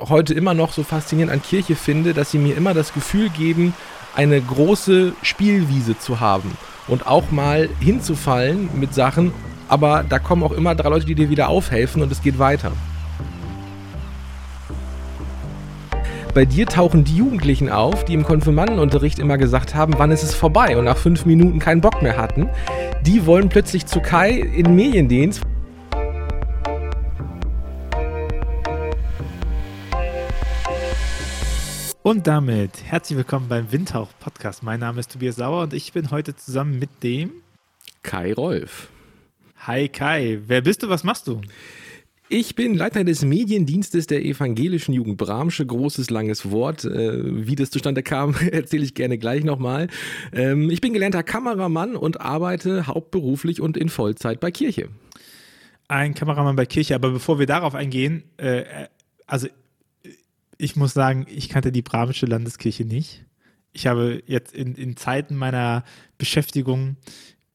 heute immer noch so faszinierend an Kirche finde, dass sie mir immer das Gefühl geben, eine große Spielwiese zu haben und auch mal hinzufallen mit Sachen, aber da kommen auch immer drei Leute, die dir wieder aufhelfen und es geht weiter. Bei dir tauchen die Jugendlichen auf, die im Konfirmandenunterricht immer gesagt haben, wann ist es vorbei und nach fünf Minuten keinen Bock mehr hatten. Die wollen plötzlich zu Kai in Mediendienst. Und damit herzlich willkommen beim Windhauch Podcast. Mein Name ist Tobias Sauer und ich bin heute zusammen mit dem Kai Rolf. Hi Kai, wer bist du, was machst du? Ich bin Leiter des Mediendienstes der evangelischen Jugend Bramsche. Großes, langes Wort. Äh, wie das zustande kam, erzähle ich gerne gleich nochmal. Ähm, ich bin gelernter Kameramann und arbeite hauptberuflich und in Vollzeit bei Kirche. Ein Kameramann bei Kirche, aber bevor wir darauf eingehen, äh, also ich muss sagen, ich kannte die Brahmische Landeskirche nicht. Ich habe jetzt in, in Zeiten meiner Beschäftigung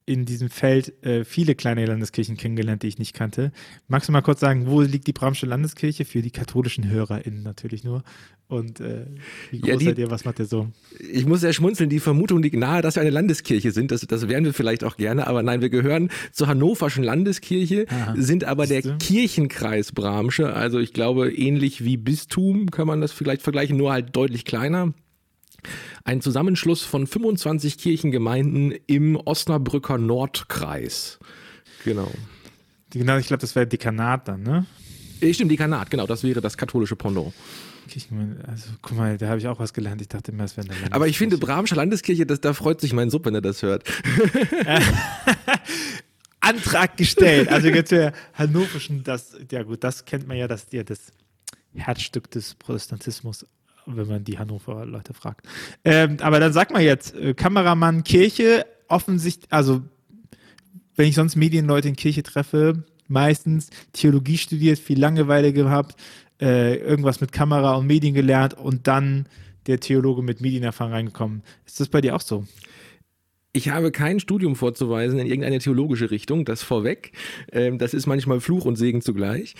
in diesem Feld äh, viele kleine Landeskirchen kennengelernt, die ich nicht kannte. Magst du mal kurz sagen, wo liegt die Bramsche Landeskirche? Für die katholischen HörerInnen natürlich nur. Und äh, wie groß ja, die, seid ihr? Was macht ihr so? Ich muss sehr schmunzeln. Die Vermutung liegt nahe, dass wir eine Landeskirche sind. Das, das wären wir vielleicht auch gerne. Aber nein, wir gehören zur Hannoverschen Landeskirche, Aha. sind aber der Kirchenkreis Bramsche. Also ich glaube, ähnlich wie Bistum kann man das vielleicht vergleichen, nur halt deutlich kleiner. Ein Zusammenschluss von 25 Kirchengemeinden im Osnabrücker Nordkreis. Genau. Genau, ich glaube, das wäre Dekanat dann, ne? Stimmt, Dekanat, genau, das wäre das katholische Pendant. Also, guck mal, da habe ich auch was gelernt. Ich dachte immer, es wäre eine Aber ich finde, Bramscher Landeskirche, das, da freut sich mein Sub, wenn er das hört. Antrag gestellt. Also jetzt der Hannoverschen, das, ja gut, das kennt man ja, das, ja, das Herzstück des Protestantismus wenn man die Hannover Leute fragt. Ähm, aber dann sag mal jetzt, äh, Kameramann Kirche, offensichtlich, also wenn ich sonst Medienleute in Kirche treffe, meistens Theologie studiert, viel Langeweile gehabt, äh, irgendwas mit Kamera und Medien gelernt und dann der Theologe mit Medienerfahrung reingekommen. Ist das bei dir auch so? Ich habe kein Studium vorzuweisen in irgendeine theologische Richtung, das vorweg. Ähm, das ist manchmal Fluch und Segen zugleich.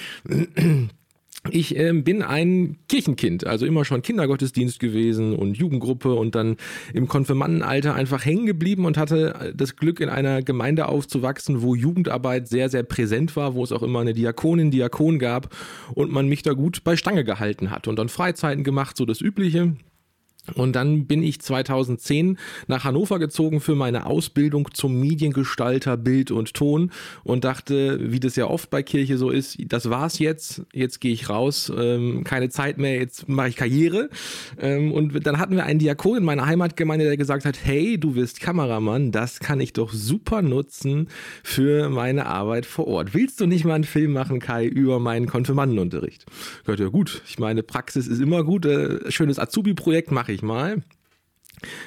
Ich äh, bin ein Kirchenkind, also immer schon Kindergottesdienst gewesen und Jugendgruppe und dann im Konfirmandenalter einfach hängen geblieben und hatte äh, das Glück, in einer Gemeinde aufzuwachsen, wo Jugendarbeit sehr, sehr präsent war, wo es auch immer eine Diakonin, Diakon gab und man mich da gut bei Stange gehalten hat und dann Freizeiten gemacht, so das Übliche. Und dann bin ich 2010 nach Hannover gezogen für meine Ausbildung zum Mediengestalter Bild und Ton und dachte, wie das ja oft bei Kirche so ist, das war's jetzt, jetzt gehe ich raus, ähm, keine Zeit mehr, jetzt mache ich Karriere. Ähm, und dann hatten wir einen Diakon in meiner Heimatgemeinde, der gesagt hat, hey, du wirst Kameramann, das kann ich doch super nutzen für meine Arbeit vor Ort. Willst du nicht mal einen Film machen, Kai, über meinen Konfirmandenunterricht? Ich ja gut, ich meine, Praxis ist immer gut, äh, schönes Azubi-Projekt mache ich ich mal.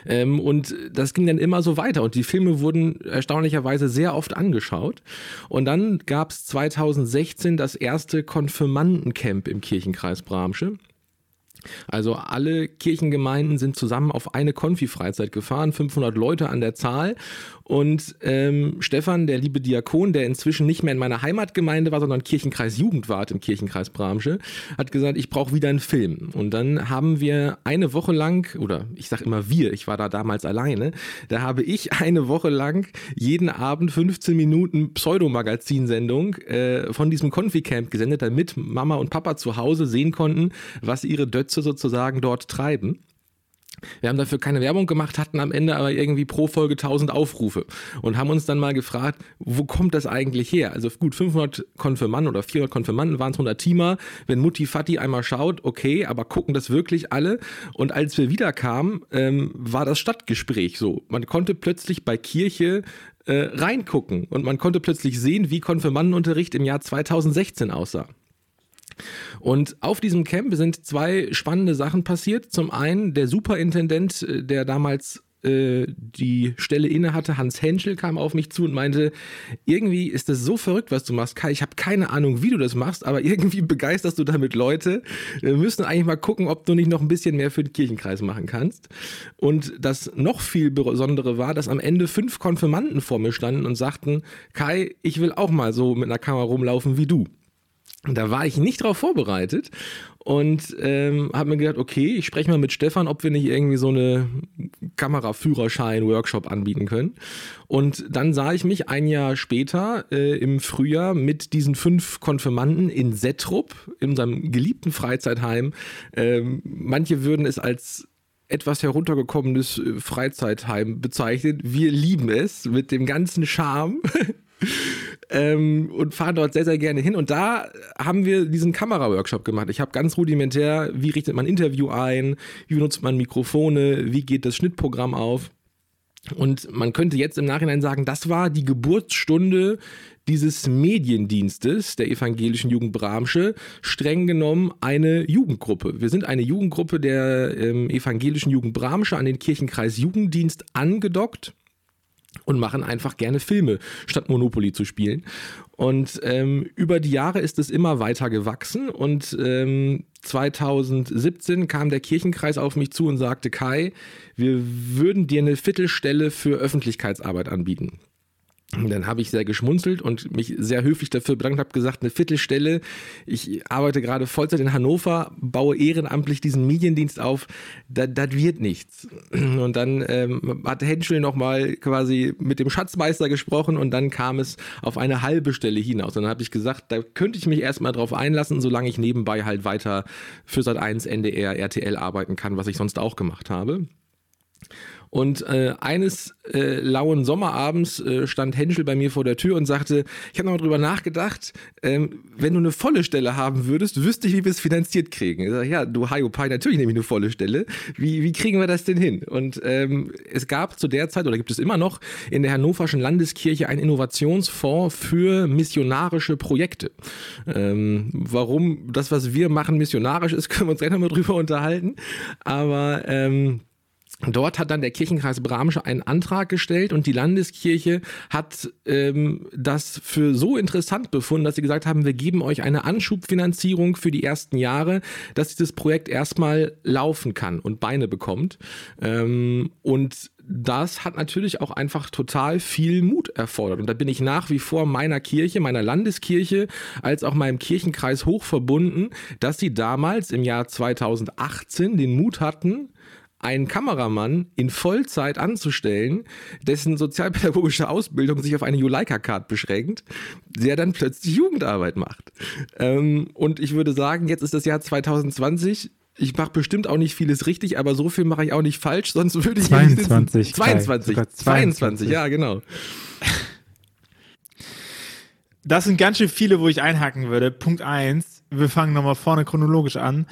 Ähm, und das ging dann immer so weiter und die Filme wurden erstaunlicherweise sehr oft angeschaut. Und dann gab es 2016 das erste Konfirmandencamp im Kirchenkreis Bramsche. Also alle Kirchengemeinden sind zusammen auf eine Konfi-Freizeit gefahren, 500 Leute an der Zahl. Und ähm, Stefan, der liebe Diakon, der inzwischen nicht mehr in meiner Heimatgemeinde war, sondern Kirchenkreis Jugendwart im Kirchenkreis Bramsche, hat gesagt, ich brauche wieder einen Film. Und dann haben wir eine Woche lang, oder ich sage immer wir, ich war da damals alleine, da habe ich eine Woche lang jeden Abend 15 Minuten Pseudomagazinsendung äh, von diesem Konfi-Camp gesendet, damit Mama und Papa zu Hause sehen konnten, was ihre Dötze sozusagen dort treiben. Wir haben dafür keine Werbung gemacht, hatten am Ende aber irgendwie pro Folge 1000 Aufrufe und haben uns dann mal gefragt, wo kommt das eigentlich her? Also gut, 500 Konfirmanden oder 400 Konfirmanden waren es 100 Teamer. Wenn Mutti Fatti einmal schaut, okay, aber gucken das wirklich alle? Und als wir wiederkamen, ähm, war das Stadtgespräch so. Man konnte plötzlich bei Kirche äh, reingucken und man konnte plötzlich sehen, wie Konfirmandenunterricht im Jahr 2016 aussah. Und auf diesem Camp sind zwei spannende Sachen passiert. Zum einen der Superintendent, äh, der damals äh, die Stelle inne hatte, Hans Henschel, kam auf mich zu und meinte, irgendwie ist das so verrückt, was du machst, Kai. Ich habe keine Ahnung, wie du das machst, aber irgendwie begeisterst du damit Leute. Wir müssen eigentlich mal gucken, ob du nicht noch ein bisschen mehr für den Kirchenkreis machen kannst. Und das noch viel Besondere war, dass am Ende fünf Konfirmanden vor mir standen und sagten, Kai, ich will auch mal so mit einer Kamera rumlaufen wie du. Da war ich nicht drauf vorbereitet und ähm, habe mir gedacht, okay, ich spreche mal mit Stefan, ob wir nicht irgendwie so eine Kameraführerschein-Workshop anbieten können. Und dann sah ich mich ein Jahr später äh, im Frühjahr mit diesen fünf Konfirmanden in Settrup, in unserem geliebten Freizeitheim. Ähm, manche würden es als etwas heruntergekommenes äh, Freizeitheim bezeichnet. Wir lieben es mit dem ganzen Charme. ähm, und fahren dort sehr, sehr gerne hin. Und da haben wir diesen Kamera-Workshop gemacht. Ich habe ganz rudimentär, wie richtet man Interview ein, wie benutzt man Mikrofone, wie geht das Schnittprogramm auf. Und man könnte jetzt im Nachhinein sagen, das war die Geburtsstunde dieses Mediendienstes der evangelischen Jugend Bramsche, streng genommen eine Jugendgruppe. Wir sind eine Jugendgruppe der ähm, evangelischen Jugend Bramsche an den Kirchenkreis Jugenddienst angedockt und machen einfach gerne Filme, statt Monopoly zu spielen. Und ähm, über die Jahre ist es immer weiter gewachsen und ähm, 2017 kam der Kirchenkreis auf mich zu und sagte, Kai, wir würden dir eine Viertelstelle für Öffentlichkeitsarbeit anbieten. Dann habe ich sehr geschmunzelt und mich sehr höflich dafür bedankt, habe gesagt, eine Viertelstelle. Ich arbeite gerade Vollzeit in Hannover, baue ehrenamtlich diesen Mediendienst auf. Das, wird nichts. Und dann ähm, hat Henschel nochmal quasi mit dem Schatzmeister gesprochen und dann kam es auf eine halbe Stelle hinaus. Und dann habe ich gesagt, da könnte ich mich erstmal drauf einlassen, solange ich nebenbei halt weiter für Sat 1, NDR, RTL arbeiten kann, was ich sonst auch gemacht habe. Und äh, eines äh, lauen Sommerabends äh, stand Henschel bei mir vor der Tür und sagte, ich habe nochmal drüber nachgedacht, ähm, wenn du eine volle Stelle haben würdest, wüsste ich, wie wir es finanziert kriegen. Ich sag, ja, du Haiopai, natürlich nehme ich eine volle Stelle. Wie, wie kriegen wir das denn hin? Und ähm, es gab zu der Zeit, oder gibt es immer noch, in der Hannoverschen Landeskirche einen Innovationsfonds für missionarische Projekte. Ähm, warum das, was wir machen, missionarisch ist, können wir uns gleich nochmal drüber unterhalten. Aber ähm, Dort hat dann der Kirchenkreis Bramsche einen Antrag gestellt und die Landeskirche hat ähm, das für so interessant befunden, dass sie gesagt haben, wir geben euch eine Anschubfinanzierung für die ersten Jahre, dass dieses Projekt erstmal laufen kann und Beine bekommt. Ähm, und das hat natürlich auch einfach total viel Mut erfordert. Und da bin ich nach wie vor meiner Kirche, meiner Landeskirche, als auch meinem Kirchenkreis hoch verbunden, dass sie damals im Jahr 2018 den Mut hatten, einen Kameramann in Vollzeit anzustellen, dessen sozialpädagogische Ausbildung sich auf eine Juleika-Card beschränkt, der dann plötzlich Jugendarbeit macht. Ähm, und ich würde sagen, jetzt ist das Jahr 2020. Ich mache bestimmt auch nicht vieles richtig, aber so viel mache ich auch nicht falsch, sonst würde ich 22, 22, 22, 22, ja, genau. Das sind ganz schön viele, wo ich einhaken würde. Punkt 1, wir fangen nochmal vorne chronologisch an.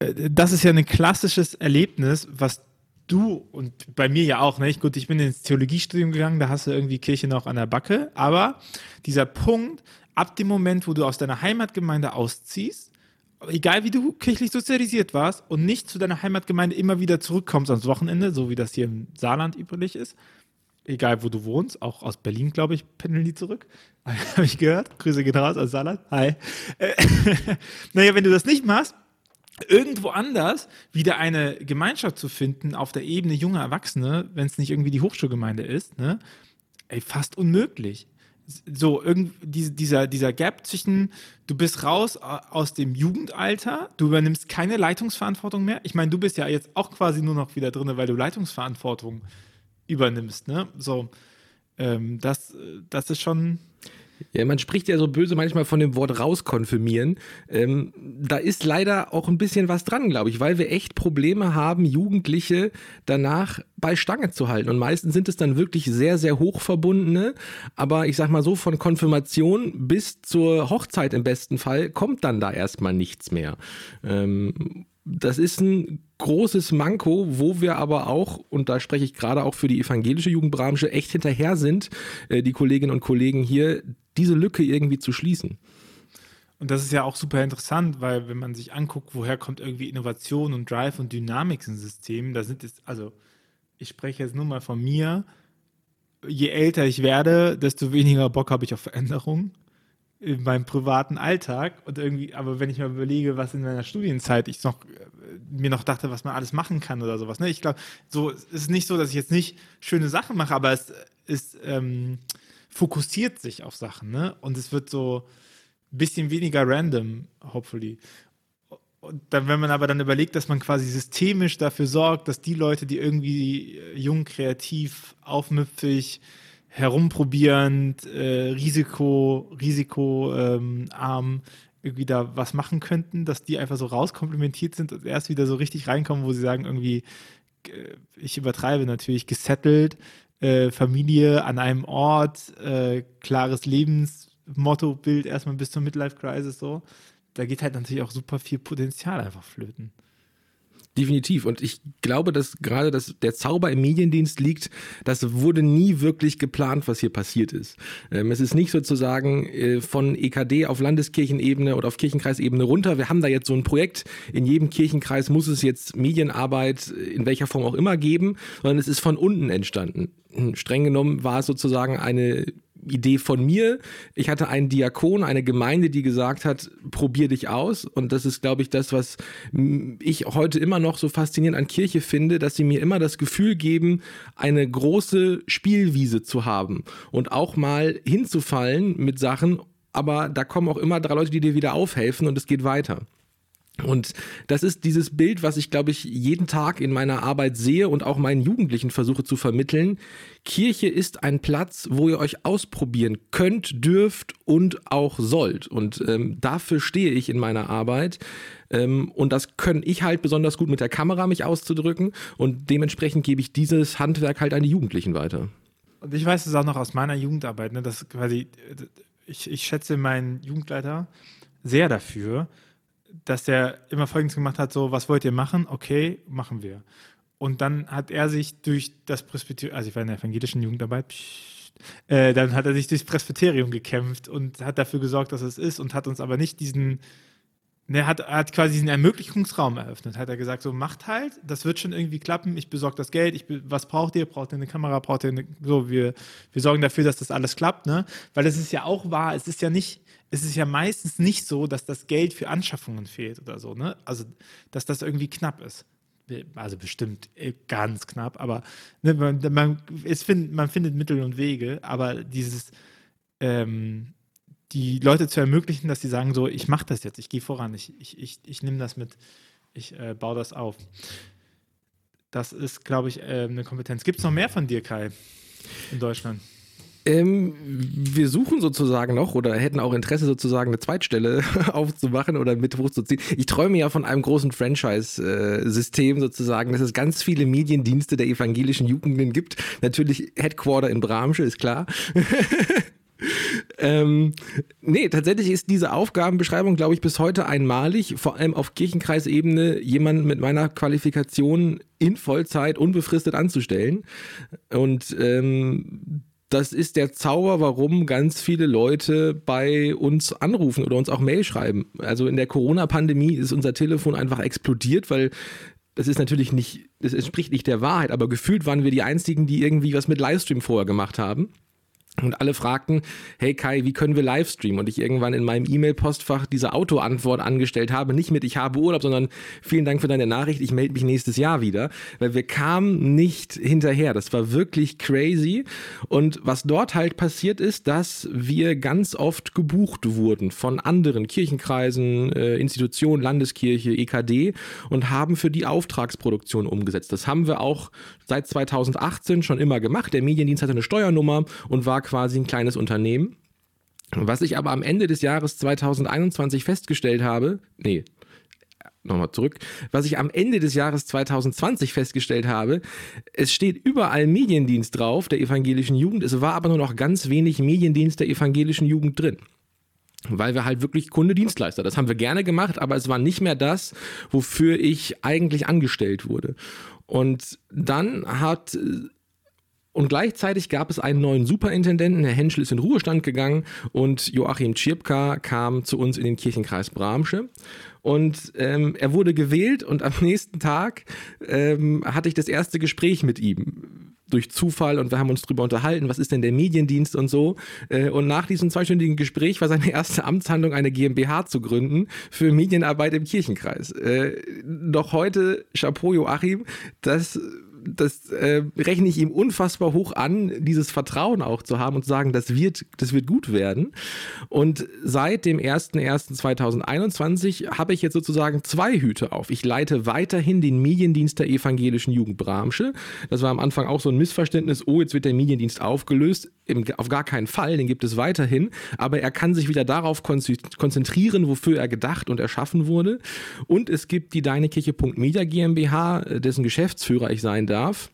Das ist ja ein klassisches Erlebnis, was du und bei mir ja auch, ne? gut, ich bin ins Theologiestudium gegangen, da hast du irgendwie Kirche noch an der Backe, aber dieser Punkt, ab dem Moment, wo du aus deiner Heimatgemeinde ausziehst, egal wie du kirchlich sozialisiert warst und nicht zu deiner Heimatgemeinde immer wieder zurückkommst ans Wochenende, so wie das hier im Saarland üblich ist, egal wo du wohnst, auch aus Berlin, glaube ich, pendeln die zurück. Habe ich gehört. Grüße gehen raus aus Saarland. Hi. Äh, naja, wenn du das nicht machst, irgendwo anders wieder eine Gemeinschaft zu finden auf der Ebene junger Erwachsene, wenn es nicht irgendwie die Hochschulgemeinde ist, ne? Ey, fast unmöglich. So, irgendwie dieser, dieser Gap zwischen, du bist raus aus dem Jugendalter, du übernimmst keine Leitungsverantwortung mehr. Ich meine, du bist ja jetzt auch quasi nur noch wieder drin, weil du Leitungsverantwortung übernimmst, ne? So, ähm, das, das ist schon, ja, man spricht ja so böse manchmal von dem Wort rauskonfirmieren. Ähm, da ist leider auch ein bisschen was dran, glaube ich, weil wir echt Probleme haben, Jugendliche danach bei Stange zu halten. Und meistens sind es dann wirklich sehr, sehr hochverbundene. Aber ich sag mal so, von Konfirmation bis zur Hochzeit im besten Fall kommt dann da erstmal nichts mehr. Ähm, das ist ein großes Manko, wo wir aber auch, und da spreche ich gerade auch für die evangelische Jugendbranche, echt hinterher sind, äh, die Kolleginnen und Kollegen hier, diese Lücke irgendwie zu schließen. Und das ist ja auch super interessant, weil wenn man sich anguckt, woher kommt irgendwie Innovation und Drive und Dynamik in Systemen, da sind es, also ich spreche jetzt nur mal von mir, je älter ich werde, desto weniger Bock habe ich auf Veränderung in meinem privaten Alltag und irgendwie, aber wenn ich mir überlege, was in meiner Studienzeit ich noch mir noch dachte, was man alles machen kann oder sowas. Ne? Ich glaube, so ist es nicht so, dass ich jetzt nicht schöne Sachen mache, aber es ist ähm, fokussiert sich auf Sachen, ne? Und es wird so bisschen weniger random, hopefully. Und dann, wenn man aber dann überlegt, dass man quasi systemisch dafür sorgt, dass die Leute, die irgendwie äh, jung, kreativ, aufmüpfig, herumprobierend, äh, Risiko, risikoarm ähm, irgendwie da was machen könnten, dass die einfach so rauskomplimentiert sind und erst wieder so richtig reinkommen, wo sie sagen, irgendwie, äh, ich übertreibe natürlich, gesettelt, äh, Familie an einem Ort, äh, klares Lebensmotto, Bild erstmal bis zur Midlife Crisis so. Da geht halt natürlich auch super viel Potenzial einfach flöten. Definitiv. Und ich glaube, dass gerade das, der Zauber im Mediendienst liegt, das wurde nie wirklich geplant, was hier passiert ist. Ähm, es ist nicht sozusagen äh, von EKD auf Landeskirchenebene oder auf Kirchenkreisebene runter. Wir haben da jetzt so ein Projekt. In jedem Kirchenkreis muss es jetzt Medienarbeit in welcher Form auch immer geben, sondern es ist von unten entstanden. Streng genommen war es sozusagen eine Idee von mir. Ich hatte einen Diakon, eine Gemeinde, die gesagt hat, probier dich aus. Und das ist, glaube ich, das, was ich heute immer noch so faszinierend an Kirche finde, dass sie mir immer das Gefühl geben, eine große Spielwiese zu haben und auch mal hinzufallen mit Sachen. Aber da kommen auch immer drei Leute, die dir wieder aufhelfen und es geht weiter. Und das ist dieses Bild, was ich, glaube ich, jeden Tag in meiner Arbeit sehe und auch meinen Jugendlichen versuche zu vermitteln. Kirche ist ein Platz, wo ihr euch ausprobieren könnt, dürft und auch sollt. Und ähm, dafür stehe ich in meiner Arbeit. Ähm, und das kann ich halt besonders gut mit der Kamera mich auszudrücken. Und dementsprechend gebe ich dieses Handwerk halt an die Jugendlichen weiter. Und ich weiß es auch noch aus meiner Jugendarbeit, ne, dass quasi, ich, ich schätze meinen Jugendleiter sehr dafür, dass der immer Folgendes gemacht hat: so, was wollt ihr machen? Okay, machen wir. Und dann hat er sich durch das Presbyterium, also ich war in der evangelischen Jugendarbeit, pssst, äh, dann hat er sich durchs Presbyterium gekämpft und hat dafür gesorgt, dass es ist und hat uns aber nicht diesen, ne, hat, hat quasi diesen Ermöglichungsraum eröffnet. Hat er gesagt, so macht halt, das wird schon irgendwie klappen, ich besorge das Geld, ich, was braucht ihr? Braucht ihr eine Kamera, braucht ihr eine, so, wir, wir sorgen dafür, dass das alles klappt, ne? Weil es ist ja auch wahr, es ist ja nicht, es ist ja meistens nicht so, dass das Geld für Anschaffungen fehlt oder so, ne? Also, dass das irgendwie knapp ist. Also bestimmt äh, ganz knapp, aber ne, man, man, find, man findet Mittel und Wege, aber dieses, ähm, die Leute zu ermöglichen, dass sie sagen, so, ich mache das jetzt, ich gehe voran, ich, ich, ich, ich nehme das mit, ich äh, baue das auf. Das ist, glaube ich, äh, eine Kompetenz. Gibt es noch mehr von dir, Kai, in Deutschland? Ähm, wir suchen sozusagen noch oder hätten auch Interesse sozusagen eine Zweitstelle aufzumachen oder mit hochzuziehen. Ich träume ja von einem großen Franchise-System sozusagen, dass es ganz viele Mediendienste der evangelischen Jugenden gibt. Natürlich Headquarter in Bramsche, ist klar. ähm, nee, tatsächlich ist diese Aufgabenbeschreibung, glaube ich, bis heute einmalig, vor allem auf Kirchenkreisebene jemanden mit meiner Qualifikation in Vollzeit unbefristet anzustellen. Und ähm, das ist der Zauber, warum ganz viele Leute bei uns anrufen oder uns auch Mail schreiben. Also in der Corona-Pandemie ist unser Telefon einfach explodiert, weil das ist natürlich nicht, das entspricht nicht der Wahrheit, aber gefühlt waren wir die Einzigen, die irgendwie was mit Livestream vorher gemacht haben. Und alle fragten, hey Kai, wie können wir Livestreamen? Und ich irgendwann in meinem E-Mail-Postfach diese Autoantwort angestellt habe, nicht mit ich habe Urlaub, sondern vielen Dank für deine Nachricht, ich melde mich nächstes Jahr wieder, weil wir kamen nicht hinterher. Das war wirklich crazy. Und was dort halt passiert ist, dass wir ganz oft gebucht wurden von anderen Kirchenkreisen, äh, Institutionen, Landeskirche, EKD und haben für die Auftragsproduktion umgesetzt. Das haben wir auch seit 2018 schon immer gemacht. Der Mediendienst hatte eine Steuernummer und war quasi ein kleines Unternehmen. Was ich aber am Ende des Jahres 2021 festgestellt habe, nee, nochmal zurück, was ich am Ende des Jahres 2020 festgestellt habe, es steht überall Mediendienst drauf der evangelischen Jugend, es war aber nur noch ganz wenig Mediendienst der evangelischen Jugend drin. Weil wir halt wirklich Kunde-Dienstleister, das haben wir gerne gemacht, aber es war nicht mehr das, wofür ich eigentlich angestellt wurde. Und dann hat und gleichzeitig gab es einen neuen Superintendenten. Herr Henschel ist in Ruhestand gegangen und Joachim Tschirpka kam zu uns in den Kirchenkreis Bramsche. Und ähm, er wurde gewählt und am nächsten Tag ähm, hatte ich das erste Gespräch mit ihm durch Zufall und wir haben uns darüber unterhalten, was ist denn der Mediendienst und so. Äh, und nach diesem zweistündigen Gespräch war seine erste Amtshandlung, eine GmbH zu gründen für Medienarbeit im Kirchenkreis. Äh, noch heute, Chapeau Joachim, das das äh, rechne ich ihm unfassbar hoch an, dieses Vertrauen auch zu haben und zu sagen, das wird, das wird gut werden. Und seit dem 01.01.2021 habe ich jetzt sozusagen zwei Hüte auf. Ich leite weiterhin den Mediendienst der evangelischen Jugendbranche. Das war am Anfang auch so ein Missverständnis, oh, jetzt wird der Mediendienst aufgelöst. Im, auf gar keinen Fall, den gibt es weiterhin. Aber er kann sich wieder darauf konzentrieren, wofür er gedacht und erschaffen wurde. Und es gibt die Deinekirche.media GmbH, dessen Geschäftsführer ich sein darf.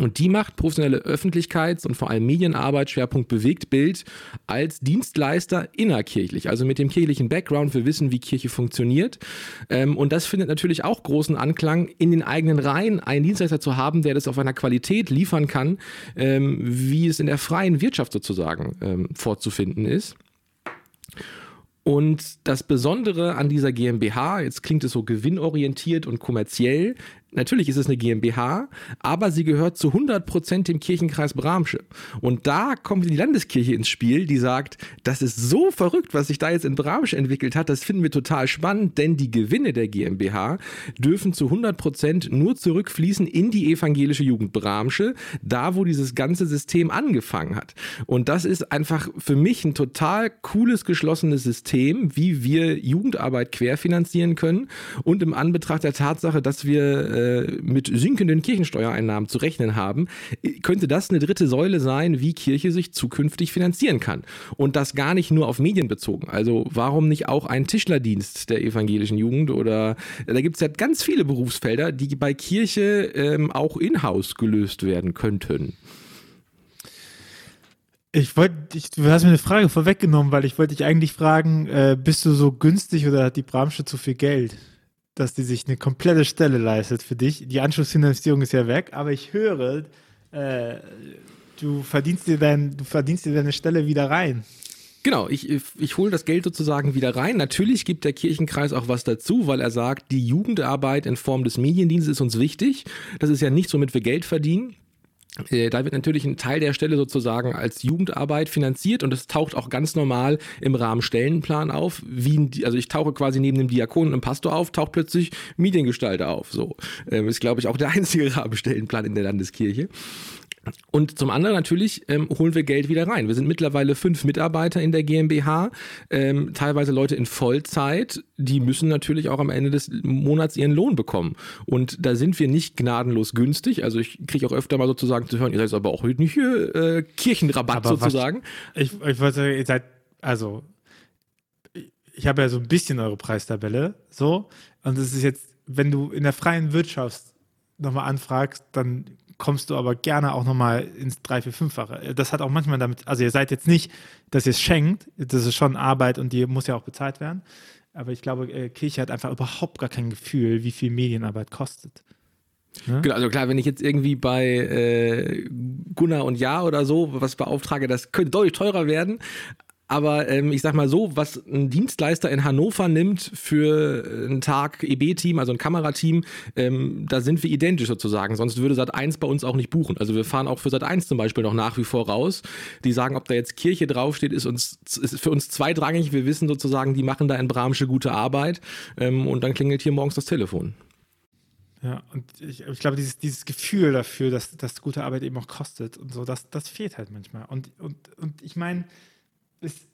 Und die macht professionelle Öffentlichkeits- und vor allem Medienarbeit, Schwerpunkt bewegt Bild, als Dienstleister innerkirchlich, also mit dem kirchlichen Background. Wir wissen, wie Kirche funktioniert. Ähm, und das findet natürlich auch großen Anklang, in den eigenen Reihen einen Dienstleister zu haben, der das auf einer Qualität liefern kann, ähm, wie es in der freien Wirtschaft sozusagen ähm, vorzufinden ist. Und das Besondere an dieser GmbH, jetzt klingt es so gewinnorientiert und kommerziell, Natürlich ist es eine GmbH, aber sie gehört zu 100 Prozent dem Kirchenkreis Bramsche. Und da kommt die Landeskirche ins Spiel, die sagt, das ist so verrückt, was sich da jetzt in Bramsche entwickelt hat. Das finden wir total spannend, denn die Gewinne der GmbH dürfen zu 100 Prozent nur zurückfließen in die evangelische Jugend Bramsche, da wo dieses ganze System angefangen hat. Und das ist einfach für mich ein total cooles, geschlossenes System, wie wir Jugendarbeit querfinanzieren können und im Anbetracht der Tatsache, dass wir äh, mit sinkenden Kirchensteuereinnahmen zu rechnen haben, könnte das eine dritte Säule sein, wie Kirche sich zukünftig finanzieren kann. Und das gar nicht nur auf Medien bezogen. Also warum nicht auch ein Tischlerdienst der evangelischen Jugend oder da gibt es ja ganz viele Berufsfelder, die bei Kirche ähm, auch in-house gelöst werden könnten. Ich wollte, du hast mir eine Frage vorweggenommen, weil ich wollte dich eigentlich fragen, äh, bist du so günstig oder hat die Bramsche zu viel Geld? Dass die sich eine komplette Stelle leistet für dich. Die Anschlussfinanzierung ist ja weg, aber ich höre, äh, du, verdienst dir dein, du verdienst dir deine Stelle wieder rein. Genau, ich, ich hole das Geld sozusagen wieder rein. Natürlich gibt der Kirchenkreis auch was dazu, weil er sagt, die Jugendarbeit in Form des Mediendienstes ist uns wichtig. Das ist ja nicht, womit wir Geld verdienen. Äh, da wird natürlich ein Teil der Stelle sozusagen als Jugendarbeit finanziert und es taucht auch ganz normal im Rahmen Stellenplan auf. Wie ein, also ich tauche quasi neben dem Diakon und dem Pastor auf, taucht plötzlich Mediengestalter auf. So ähm, ist glaube ich auch der einzige Rahmenstellenplan in der Landeskirche. Und zum anderen natürlich ähm, holen wir Geld wieder rein. Wir sind mittlerweile fünf Mitarbeiter in der GmbH, ähm, teilweise Leute in Vollzeit, die müssen natürlich auch am Ende des Monats ihren Lohn bekommen. Und da sind wir nicht gnadenlos günstig. Also ich kriege auch öfter mal sozusagen zu hören, ihr seid aber auch heute nicht hier äh, Kirchenrabatt aber sozusagen. Was, ich, ich wollte, ihr seid, also ich habe ja so ein bisschen eure Preistabelle, so. Und es ist jetzt, wenn du in der freien Wirtschaft nochmal anfragst, dann kommst du aber gerne auch nochmal ins 3, 4, 5-fache. Das hat auch manchmal damit, also ihr seid jetzt nicht, dass ihr es schenkt, das ist schon Arbeit und die muss ja auch bezahlt werden. Aber ich glaube, äh, Kirche hat einfach überhaupt gar kein Gefühl, wie viel Medienarbeit kostet. Ne? Genau, also klar, wenn ich jetzt irgendwie bei äh, Gunnar und Ja oder so was beauftrage, das könnte deutlich teurer werden. Aber ähm, ich sag mal so, was ein Dienstleister in Hannover nimmt für einen Tag EB-Team, also ein Kamerateam, ähm, da sind wir identisch sozusagen. Sonst würde Sat 1 bei uns auch nicht buchen. Also wir fahren auch für Sat 1 zum Beispiel noch nach wie vor raus. Die sagen, ob da jetzt Kirche draufsteht, ist uns ist für uns zweitrangig. Wir wissen sozusagen, die machen da in Bramsche gute Arbeit. Ähm, und dann klingelt hier morgens das Telefon. Ja, und ich, ich glaube, dieses, dieses Gefühl dafür, dass, dass gute Arbeit eben auch kostet und so, das, das fehlt halt manchmal. Und, und, und ich meine, ist,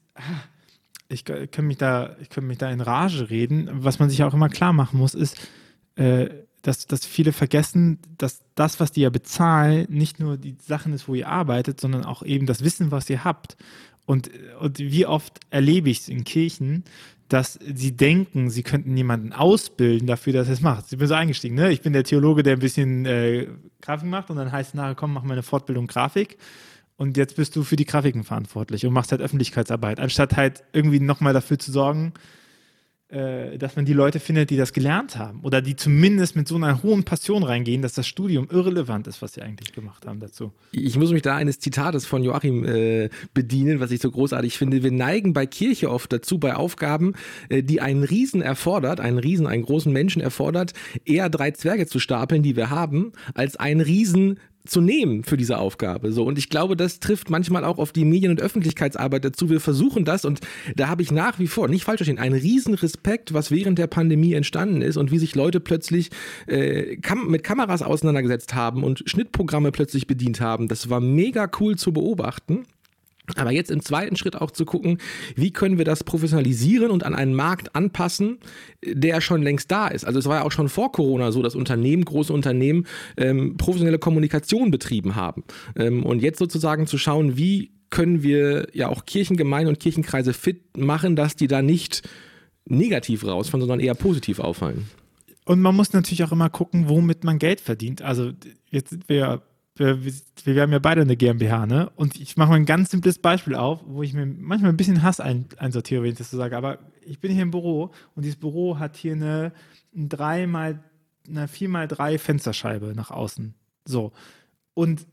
ich, ich kann mich da, ich kann mich da in Rage reden. Was man sich auch immer klar machen muss, ist, äh, dass, dass viele vergessen, dass das, was die ja bezahlen, nicht nur die Sachen ist, wo ihr arbeitet, sondern auch eben das Wissen, was ihr habt. Und, und wie oft erlebe ich es in Kirchen, dass sie denken, sie könnten jemanden ausbilden dafür, dass er es macht. Ich bin so eingestiegen, ne? Ich bin der Theologe, der ein bisschen äh, Grafik macht und dann heißt es nachher, komm, mach mal eine Fortbildung Grafik und jetzt bist du für die Grafiken verantwortlich und machst halt Öffentlichkeitsarbeit, anstatt halt irgendwie nochmal dafür zu sorgen, äh, dass man die Leute findet, die das gelernt haben oder die zumindest mit so einer hohen Passion reingehen, dass das Studium irrelevant ist, was sie eigentlich gemacht haben dazu. Ich muss mich da eines Zitates von Joachim äh, bedienen, was ich so großartig finde. Wir neigen bei Kirche oft dazu, bei Aufgaben, äh, die einen Riesen erfordert, einen Riesen, einen großen Menschen erfordert, eher drei Zwerge zu stapeln, die wir haben, als einen Riesen zu nehmen für diese Aufgabe. So. Und ich glaube, das trifft manchmal auch auf die Medien- und Öffentlichkeitsarbeit dazu. Wir versuchen das und da habe ich nach wie vor, nicht falsch verstehen, einen riesen Respekt, was während der Pandemie entstanden ist und wie sich Leute plötzlich äh, kam mit Kameras auseinandergesetzt haben und Schnittprogramme plötzlich bedient haben. Das war mega cool zu beobachten. Aber jetzt im zweiten Schritt auch zu gucken, wie können wir das professionalisieren und an einen Markt anpassen, der schon längst da ist. Also es war ja auch schon vor Corona so, dass Unternehmen, große Unternehmen ähm, professionelle Kommunikation betrieben haben. Ähm, und jetzt sozusagen zu schauen, wie können wir ja auch Kirchengemeinden und Kirchenkreise fit machen, dass die da nicht negativ rausfallen, sondern eher positiv auffallen. Und man muss natürlich auch immer gucken, womit man Geld verdient. Also jetzt sind wir wir, wir haben ja beide eine GmbH, ne? Und ich mache mal ein ganz simples Beispiel auf, wo ich mir manchmal ein bisschen Hass ein, einsortiere, wenn ich das so sage. Aber ich bin hier im Büro und dieses Büro hat hier eine, eine 3 mal, eine 4 mal 3 Fensterscheibe nach außen. So. Und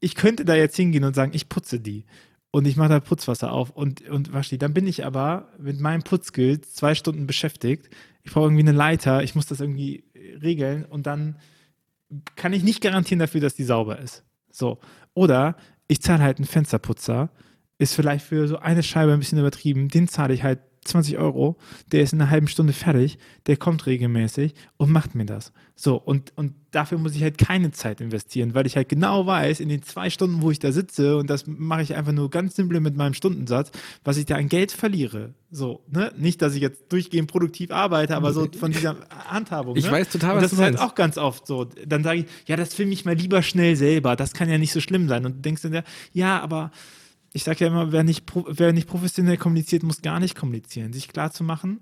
ich könnte da jetzt hingehen und sagen, ich putze die. Und ich mache da Putzwasser auf und, und wasche die. Dann bin ich aber mit meinem Putzskills zwei Stunden beschäftigt. Ich brauche irgendwie eine Leiter, ich muss das irgendwie regeln und dann kann ich nicht garantieren dafür, dass die sauber ist. So. Oder ich zahle halt einen Fensterputzer, ist vielleicht für so eine Scheibe ein bisschen übertrieben, den zahle ich halt 20 Euro, der ist in einer halben Stunde fertig, der kommt regelmäßig und macht mir das. So, und, und dafür muss ich halt keine Zeit investieren, weil ich halt genau weiß, in den zwei Stunden, wo ich da sitze, und das mache ich einfach nur ganz simpel mit meinem Stundensatz, was ich da an Geld verliere. So, ne? Nicht, dass ich jetzt durchgehend produktiv arbeite, aber so von dieser Handhabung. Ich ne? weiß total, was was das ist halt auch ganz oft so. Dann sage ich, ja, das filme ich mal lieber schnell selber, das kann ja nicht so schlimm sein. Und du denkst dann, ja, aber ich sage ja immer, wer nicht, wer nicht professionell kommuniziert, muss gar nicht kommunizieren. Sich klar zu machen,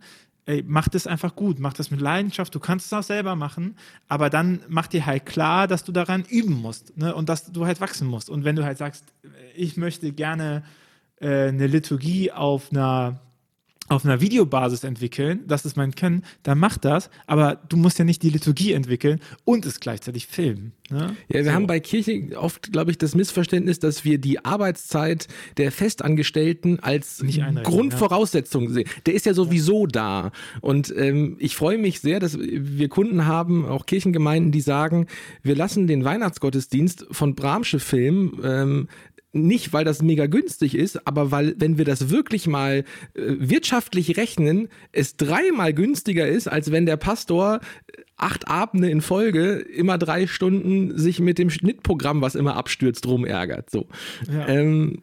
ey, mach das einfach gut, mach das mit Leidenschaft, du kannst es auch selber machen, aber dann mach dir halt klar, dass du daran üben musst ne? und dass du halt wachsen musst. Und wenn du halt sagst, ich möchte gerne äh, eine Liturgie auf einer auf einer Videobasis entwickeln, das ist mein Können, dann mach das, aber du musst ja nicht die Liturgie entwickeln und es gleichzeitig filmen. Ne? Ja, wir so. haben bei Kirche oft, glaube ich, das Missverständnis, dass wir die Arbeitszeit der Festangestellten als Grundvoraussetzung ja. sehen. Der ist ja sowieso ja. da. Und ähm, ich freue mich sehr, dass wir Kunden haben, auch Kirchengemeinden, die sagen, wir lassen den Weihnachtsgottesdienst von Bramsche filmen. Ähm, nicht, weil das mega günstig ist, aber weil, wenn wir das wirklich mal äh, wirtschaftlich rechnen, es dreimal günstiger ist, als wenn der Pastor acht Abende in Folge immer drei Stunden sich mit dem Schnittprogramm, was immer abstürzt, rumärgert. So. Ja, ähm,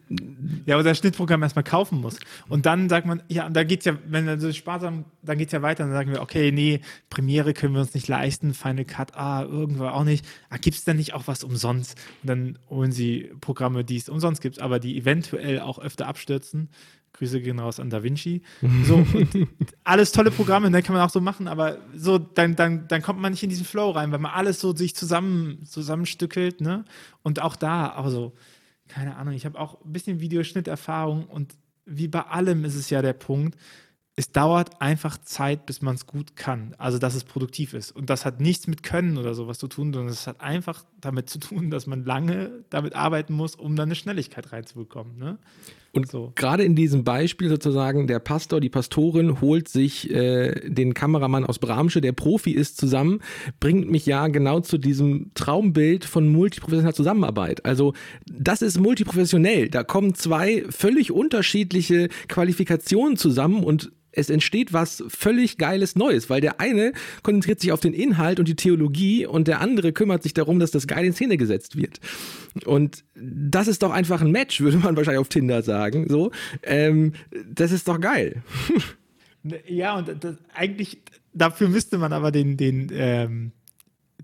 ja aber das Schnittprogramm erstmal kaufen muss. Und dann sagt man, ja, da geht's ja, wenn er so sparsam, dann geht's ja weiter, dann sagen wir, okay, nee, Premiere können wir uns nicht leisten, Final Cut, ah, irgendwo auch nicht. Ah, gibt's denn nicht auch was umsonst? Und dann holen sie Programme, die es umsonst gibt, aber die eventuell auch öfter abstürzen. Grüße gehen raus an Da Vinci. So, alles tolle Programme, ne, kann man auch so machen, aber so, dann, dann, dann kommt man nicht in diesen Flow rein, weil man alles so sich zusammen, zusammenstückelt, ne? Und auch da, also, keine Ahnung, ich habe auch ein bisschen Videoschnitterfahrung und wie bei allem ist es ja der Punkt, es dauert einfach Zeit, bis man es gut kann. Also, dass es produktiv ist. Und das hat nichts mit Können oder sowas zu tun, sondern es hat einfach damit zu tun, dass man lange damit arbeiten muss, um dann eine Schnelligkeit reinzubekommen. Ne? Und so. gerade in diesem Beispiel sozusagen, der Pastor, die Pastorin holt sich äh, den Kameramann aus Bramsche, der Profi ist, zusammen, bringt mich ja genau zu diesem Traumbild von multiprofessioneller Zusammenarbeit. Also das ist multiprofessionell. Da kommen zwei völlig unterschiedliche Qualifikationen zusammen und es entsteht was völlig Geiles Neues, weil der eine konzentriert sich auf den Inhalt und die Theologie und der andere kümmert sich darum, dass das geil in Szene gesetzt wird. Und das ist doch einfach ein Match, würde man wahrscheinlich auf Tinder sagen. So, ähm, das ist doch geil. Ja, und das, eigentlich dafür müsste man aber den, den, ähm,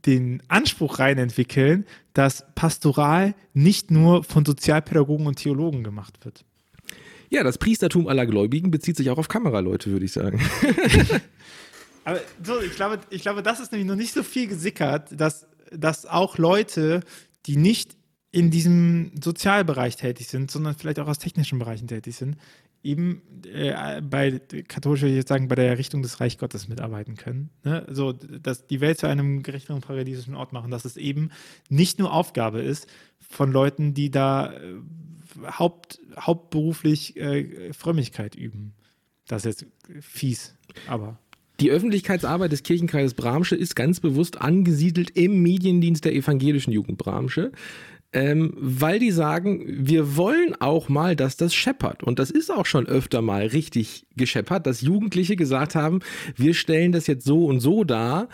den Anspruch rein entwickeln, dass Pastoral nicht nur von Sozialpädagogen und Theologen gemacht wird. Ja, das Priestertum aller Gläubigen bezieht sich auch auf Kameraleute, würde ich sagen. Aber so, ich glaube, ich glaube, das ist nämlich noch nicht so viel gesickert, dass, dass auch Leute, die nicht in diesem Sozialbereich tätig sind, sondern vielleicht auch aus technischen Bereichen tätig sind, eben äh, bei katholisch würde ich jetzt sagen, bei der Errichtung des Reich Gottes mitarbeiten können. Ne? So, dass die Welt zu einem gerechteren paradiesischen Ort machen, dass es eben nicht nur Aufgabe ist von Leuten, die da äh, Haupt, hauptberuflich äh, Frömmigkeit üben. Das ist jetzt fies, aber. Die Öffentlichkeitsarbeit des Kirchenkreises Bramsche ist ganz bewusst angesiedelt im Mediendienst der evangelischen Jugend Bramsche ähm, weil die sagen, wir wollen auch mal, dass das scheppert. Und das ist auch schon öfter mal richtig gescheppert, dass Jugendliche gesagt haben, wir stellen das jetzt so und so dar.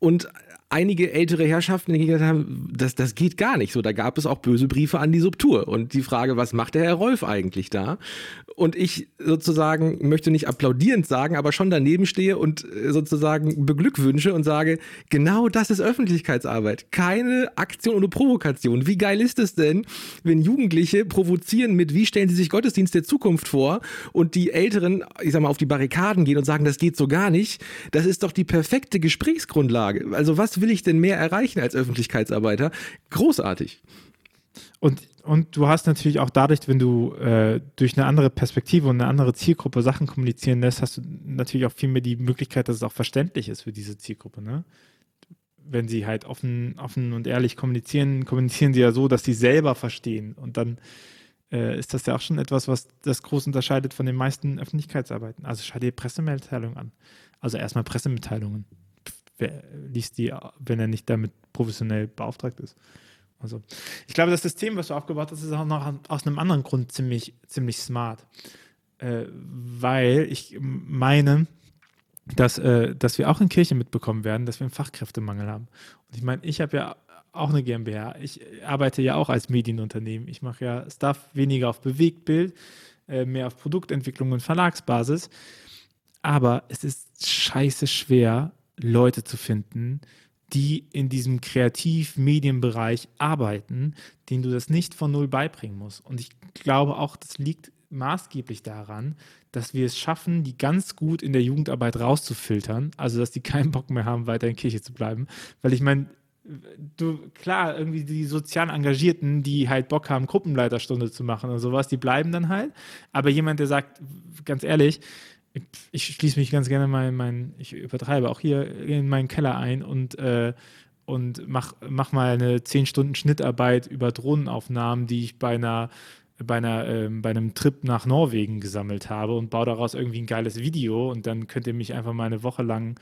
Und einige ältere Herrschaften die gesagt haben, das, das geht gar nicht so. Da gab es auch böse Briefe an die Subtur. Und die Frage, was macht der Herr Rolf eigentlich da? Und ich sozusagen möchte nicht applaudierend sagen, aber schon daneben stehe und äh, sozusagen beglückwünsche und sage, genau das ist Öffentlichkeitsarbeit. Keine Aktion ohne Provokation. Wie geil ist es denn, wenn Jugendliche provozieren mit, wie stellen sie sich Gottesdienst der Zukunft vor und die Älteren, ich sag mal, auf die Barrikaden gehen und sagen, das geht so gar nicht. Das ist doch die perfekte Gesprächsgrundlage. Also was will ich denn mehr erreichen als Öffentlichkeitsarbeiter? Großartig. Und, und du hast natürlich auch dadurch, wenn du äh, durch eine andere Perspektive und eine andere Zielgruppe Sachen kommunizieren lässt, hast du natürlich auch viel mehr die Möglichkeit, dass es auch verständlich ist für diese Zielgruppe. Ne? Wenn sie halt offen, offen und ehrlich kommunizieren, kommunizieren sie ja so, dass sie selber verstehen. Und dann äh, ist das ja auch schon etwas, was das groß unterscheidet von den meisten Öffentlichkeitsarbeiten. Also schau dir Pressemitteilungen an. Also erstmal Pressemitteilungen wer liest die, wenn er nicht damit professionell beauftragt ist. Also, ich glaube, das System, was du aufgebaut hast, ist auch noch aus einem anderen Grund ziemlich, ziemlich smart. Äh, weil ich meine, dass, äh, dass wir auch in Kirche mitbekommen werden, dass wir einen Fachkräftemangel haben. Und ich meine, ich habe ja auch eine GmbH. Ich arbeite ja auch als Medienunternehmen. Ich mache ja Stuff weniger auf Bewegtbild, äh, mehr auf Produktentwicklung und Verlagsbasis. Aber es ist scheiße schwer, Leute zu finden, die in diesem Kreativ-Medienbereich arbeiten, denen du das nicht von null beibringen musst. Und ich glaube auch, das liegt maßgeblich daran, dass wir es schaffen, die ganz gut in der Jugendarbeit rauszufiltern, also dass die keinen Bock mehr haben, weiter in Kirche zu bleiben. Weil ich meine, du, klar, irgendwie die sozial Engagierten, die halt Bock haben, Gruppenleiterstunde zu machen und sowas, die bleiben dann halt. Aber jemand, der sagt, ganz ehrlich, ich schließe mich ganz gerne mal in meinen, ich übertreibe auch hier in meinen Keller ein und, äh, und mach, mach mal eine 10 Stunden Schnittarbeit über Drohnenaufnahmen, die ich bei einer bei, einer, äh, bei einem Trip nach Norwegen gesammelt habe und baue daraus irgendwie ein geiles Video und dann könnt ihr mich einfach mal eine Woche lang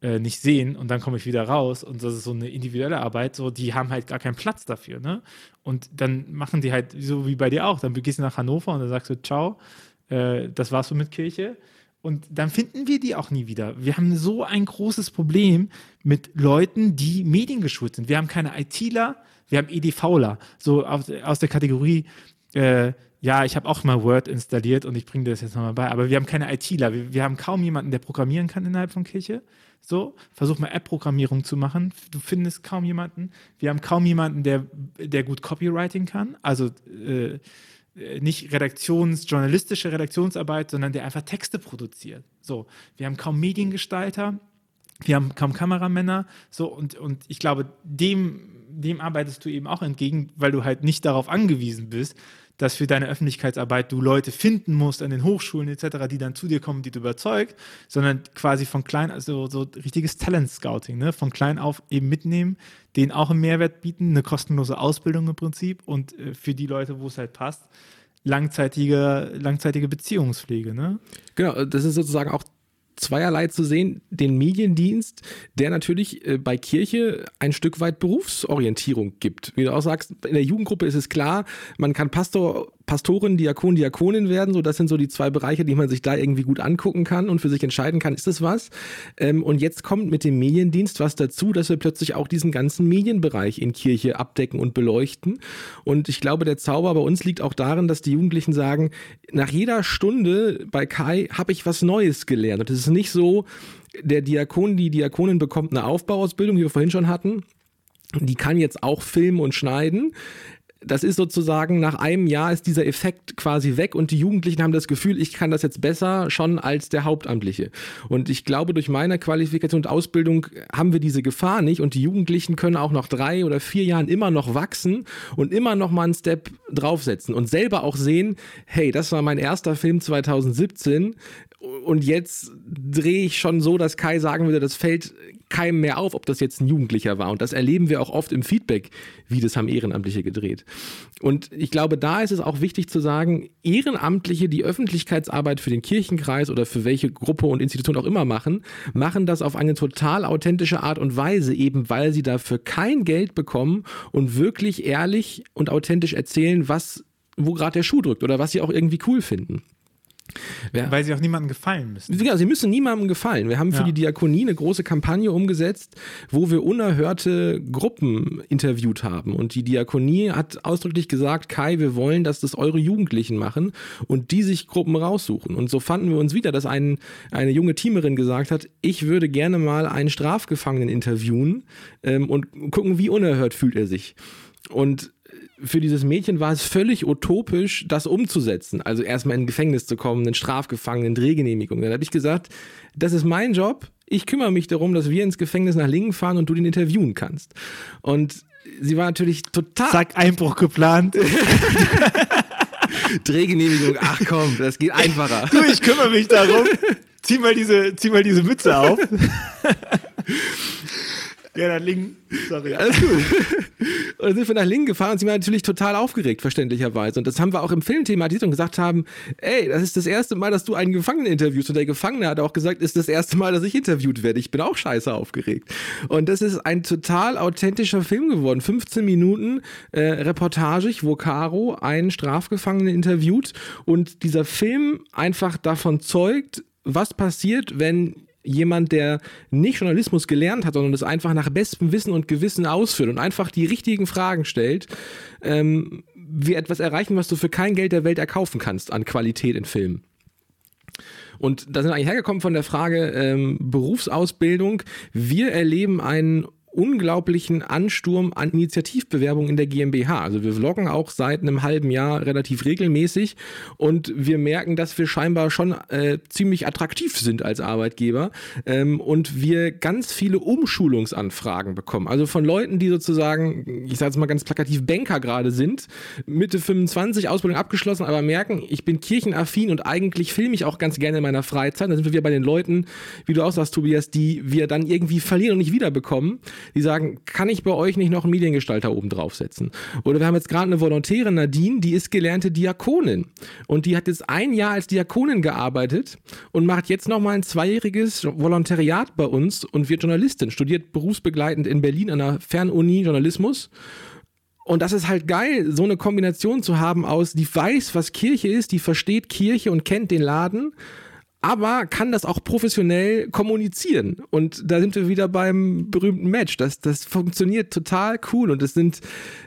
äh, nicht sehen und dann komme ich wieder raus und das ist so eine individuelle Arbeit, so die haben halt gar keinen Platz dafür, ne? Und dann machen die halt so wie bei dir auch, dann gehst du nach Hannover und dann sagst du, ciao, äh, das war's so mit Kirche und dann finden wir die auch nie wieder. Wir haben so ein großes Problem mit Leuten, die mediengeschult sind. Wir haben keine ITler, wir haben EDVler. So aus, aus der Kategorie, äh, ja, ich habe auch mal Word installiert und ich bringe das jetzt nochmal bei. Aber wir haben keine ITler. Wir, wir haben kaum jemanden, der programmieren kann innerhalb von Kirche. So, versuch mal App-Programmierung zu machen. Du findest kaum jemanden. Wir haben kaum jemanden, der, der gut Copywriting kann. Also äh, nicht redaktions-, journalistische Redaktionsarbeit, sondern der einfach Texte produziert. So, wir haben kaum Mediengestalter, wir haben kaum Kameramänner, so und, und ich glaube, dem, dem arbeitest du eben auch entgegen, weil du halt nicht darauf angewiesen bist, dass für deine Öffentlichkeitsarbeit du Leute finden musst an den Hochschulen etc., die dann zu dir kommen, die du überzeugt, sondern quasi von klein, also so richtiges Talent-Scouting, ne? von klein auf eben mitnehmen, denen auch einen Mehrwert bieten, eine kostenlose Ausbildung im Prinzip und äh, für die Leute, wo es halt passt, langzeitige, langzeitige Beziehungspflege. Ne? Genau, das ist sozusagen auch zweierlei zu sehen. Den Mediendienst, der natürlich äh, bei Kirche ein Stück weit Berufsorientierung gibt. Wie du auch sagst, in der Jugendgruppe ist es klar, man kann Pastor, Pastorin, Diakon, Diakonin werden. So, das sind so die zwei Bereiche, die man sich da irgendwie gut angucken kann und für sich entscheiden kann, ist das was? Ähm, und jetzt kommt mit dem Mediendienst was dazu, dass wir plötzlich auch diesen ganzen Medienbereich in Kirche abdecken und beleuchten. Und ich glaube, der Zauber bei uns liegt auch darin, dass die Jugendlichen sagen, nach jeder Stunde bei Kai habe ich was Neues gelernt. Und es ist nicht so, der Diakon, die Diakonin bekommt eine Aufbauausbildung, wie wir vorhin schon hatten. Die kann jetzt auch filmen und schneiden das ist sozusagen nach einem Jahr ist dieser Effekt quasi weg und die Jugendlichen haben das Gefühl, ich kann das jetzt besser schon als der Hauptamtliche. Und ich glaube, durch meine Qualifikation und Ausbildung haben wir diese Gefahr nicht und die Jugendlichen können auch nach drei oder vier Jahren immer noch wachsen und immer noch mal einen Step draufsetzen und selber auch sehen, hey, das war mein erster Film 2017 und jetzt drehe ich schon so, dass Kai sagen würde, das fällt keinem mehr auf, ob das jetzt ein Jugendlicher war. Und das erleben wir auch oft im Feedback, wie das haben Ehrenamtliche gedreht. Und ich glaube, da ist es auch wichtig zu sagen, Ehrenamtliche, die Öffentlichkeitsarbeit für den Kirchenkreis oder für welche Gruppe und Institution auch immer machen, machen das auf eine total authentische Art und Weise, eben weil sie dafür kein Geld bekommen und wirklich ehrlich und authentisch erzählen, was wo gerade der Schuh drückt oder was sie auch irgendwie cool finden. Ja. Weil sie auch niemandem gefallen müssen. Ja, sie müssen niemandem gefallen. Wir haben für ja. die Diakonie eine große Kampagne umgesetzt, wo wir unerhörte Gruppen interviewt haben. Und die Diakonie hat ausdrücklich gesagt, Kai, wir wollen, dass das eure Jugendlichen machen und die sich Gruppen raussuchen. Und so fanden wir uns wieder, dass ein, eine junge Teamerin gesagt hat, ich würde gerne mal einen Strafgefangenen interviewen ähm, und gucken, wie unerhört fühlt er sich. Und für dieses Mädchen war es völlig utopisch, das umzusetzen. Also erstmal in ein Gefängnis zu kommen, einen Strafgefangenen, Drehgenehmigung. Dann habe ich gesagt, das ist mein Job. Ich kümmere mich darum, dass wir ins Gefängnis nach Lingen fahren und du den interviewen kannst. Und sie war natürlich total. Zack, Einbruch geplant. Drehgenehmigung, ach komm, das geht einfacher. Du, ich kümmere mich darum. Zieh mal diese, zieh mal diese Mütze auf. Ja, nach Lingen. Sorry. Alles gut. Und dann sind wir nach Lingen gefahren und sie waren natürlich total aufgeregt, verständlicherweise. Und das haben wir auch im Film thematisiert und gesagt haben, ey, das ist das erste Mal, dass du einen Gefangenen interviewst. Und der Gefangene hat auch gesagt, ist das erste Mal, dass ich interviewt werde. Ich bin auch scheiße aufgeregt. Und das ist ein total authentischer Film geworden. 15 Minuten äh, reportagig, wo Caro einen Strafgefangenen interviewt und dieser Film einfach davon zeugt, was passiert, wenn jemand, der nicht Journalismus gelernt hat, sondern das einfach nach bestem Wissen und Gewissen ausführt und einfach die richtigen Fragen stellt, ähm, wir etwas erreichen, was du für kein Geld der Welt erkaufen kannst an Qualität in Filmen. Und da sind wir eigentlich hergekommen von der Frage ähm, Berufsausbildung. Wir erleben einen unglaublichen Ansturm an Initiativbewerbungen in der GmbH. Also wir vloggen auch seit einem halben Jahr relativ regelmäßig und wir merken, dass wir scheinbar schon äh, ziemlich attraktiv sind als Arbeitgeber ähm, und wir ganz viele Umschulungsanfragen bekommen. Also von Leuten, die sozusagen, ich sage jetzt mal ganz plakativ, Banker gerade sind, Mitte 25, Ausbildung abgeschlossen, aber merken, ich bin kirchenaffin und eigentlich filme ich auch ganz gerne in meiner Freizeit. Da sind wir wieder bei den Leuten, wie du auch sagst, Tobias, die wir dann irgendwie verlieren und nicht wiederbekommen die sagen, kann ich bei euch nicht noch einen Mediengestalter oben draufsetzen? Oder wir haben jetzt gerade eine Volontäre, Nadine, die ist gelernte Diakonin. Und die hat jetzt ein Jahr als Diakonin gearbeitet und macht jetzt nochmal ein zweijähriges Volontariat bei uns und wird Journalistin, studiert berufsbegleitend in Berlin an der Fernuni Journalismus. Und das ist halt geil, so eine Kombination zu haben aus, die weiß, was Kirche ist, die versteht Kirche und kennt den Laden aber kann das auch professionell kommunizieren. Und da sind wir wieder beim berühmten Match. Das, das funktioniert total cool und das sind,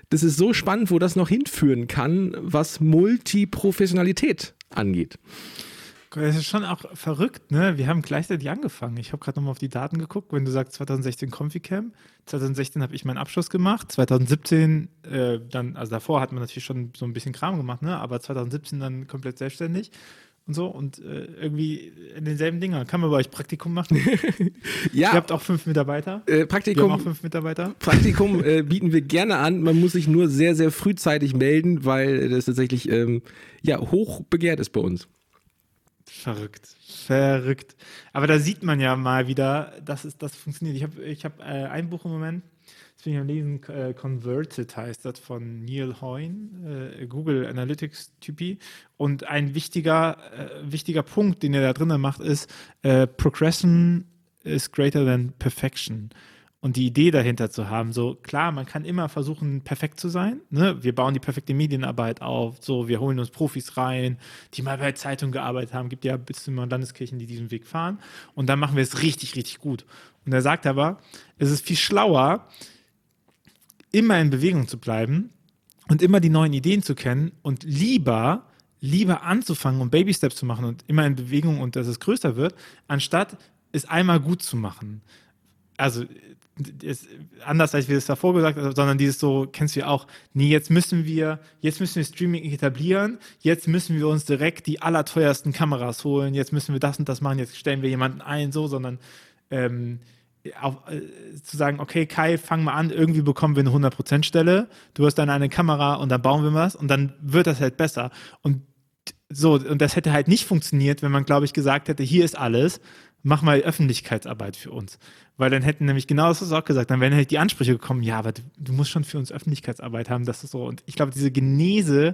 das ist so spannend, wo das noch hinführen kann, was Multiprofessionalität angeht. Das ist schon auch verrückt, ne? Wir haben gleichzeitig angefangen. Ich habe gerade nochmal auf die Daten geguckt. Wenn du sagst 2016 ConfiCam, 2016 habe ich meinen Abschluss gemacht, 2017 äh, dann, also davor hat man natürlich schon so ein bisschen Kram gemacht, ne? Aber 2017 dann komplett selbstständig und so und äh, irgendwie in denselben Dinger. Kann man bei euch Praktikum machen? ja. Ihr habt auch fünf Mitarbeiter. Äh, Praktikum. Wir haben auch fünf Mitarbeiter. Praktikum äh, bieten wir gerne an. Man muss sich nur sehr, sehr frühzeitig melden, weil das tatsächlich ähm, ja, hoch begehrt ist bei uns. Verrückt. Verrückt. Aber da sieht man ja mal wieder, dass es, das funktioniert. Ich habe ich hab, äh, ein Buch im Moment bin ich am Lesen, äh, Converted heißt das von Neil Hoyne, äh, Google Analytics Typi. Und ein wichtiger, äh, wichtiger Punkt, den er da drinnen macht, ist, äh, Progression is greater than perfection. Und die Idee dahinter zu haben, so klar, man kann immer versuchen, perfekt zu sein. Ne? Wir bauen die perfekte Medienarbeit auf, so wir holen uns Profis rein, die mal bei Zeitung gearbeitet haben. Gibt ja bis zu Landeskirchen, die diesen Weg fahren. Und dann machen wir es richtig, richtig gut. Und er sagt aber, es ist viel schlauer, immer in Bewegung zu bleiben und immer die neuen Ideen zu kennen und lieber, lieber anzufangen und Baby Steps zu machen und immer in Bewegung und dass es größer wird, anstatt es einmal gut zu machen. Also ist anders als wir es davor gesagt haben, sondern dieses so, kennst du ja auch, nee, jetzt müssen wir, jetzt müssen wir Streaming etablieren, jetzt müssen wir uns direkt die allerteuersten Kameras holen, jetzt müssen wir das und das machen, jetzt stellen wir jemanden ein, so, sondern ähm, auf, äh, zu sagen, okay, Kai, fang mal an, irgendwie bekommen wir eine 100%-Stelle, du hast dann eine Kamera und dann bauen wir was und dann wird das halt besser. Und so, und das hätte halt nicht funktioniert, wenn man, glaube ich, gesagt hätte, hier ist alles, mach mal Öffentlichkeitsarbeit für uns. Weil dann hätten nämlich genau das hast du auch gesagt, dann wären halt die Ansprüche gekommen, ja, aber du, du musst schon für uns Öffentlichkeitsarbeit haben, das ist so. Und ich glaube, diese Genese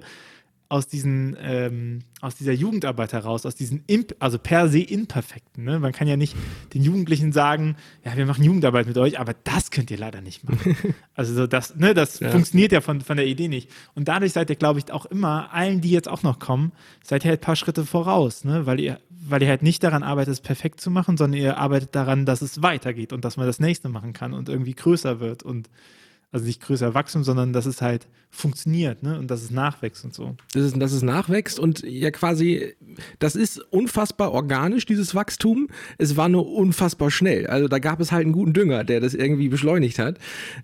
aus diesen ähm, aus dieser Jugendarbeit heraus, aus diesen Imp also per se Imperfekten. Ne? Man kann ja nicht den Jugendlichen sagen, ja, wir machen Jugendarbeit mit euch, aber das könnt ihr leider nicht machen. also so das, ne, das ja. funktioniert ja von, von der Idee nicht. Und dadurch seid ihr, glaube ich, auch immer allen, die jetzt auch noch kommen, seid ihr halt ein paar Schritte voraus, ne? weil ihr weil ihr halt nicht daran arbeitet, es perfekt zu machen, sondern ihr arbeitet daran, dass es weitergeht und dass man das nächste machen kann und irgendwie größer wird und also nicht größer wachsen, sondern dass es halt funktioniert ne? und dass es nachwächst und so. Das ist, dass es nachwächst und ja quasi, das ist unfassbar organisch, dieses Wachstum. Es war nur unfassbar schnell. Also da gab es halt einen guten Dünger, der das irgendwie beschleunigt hat.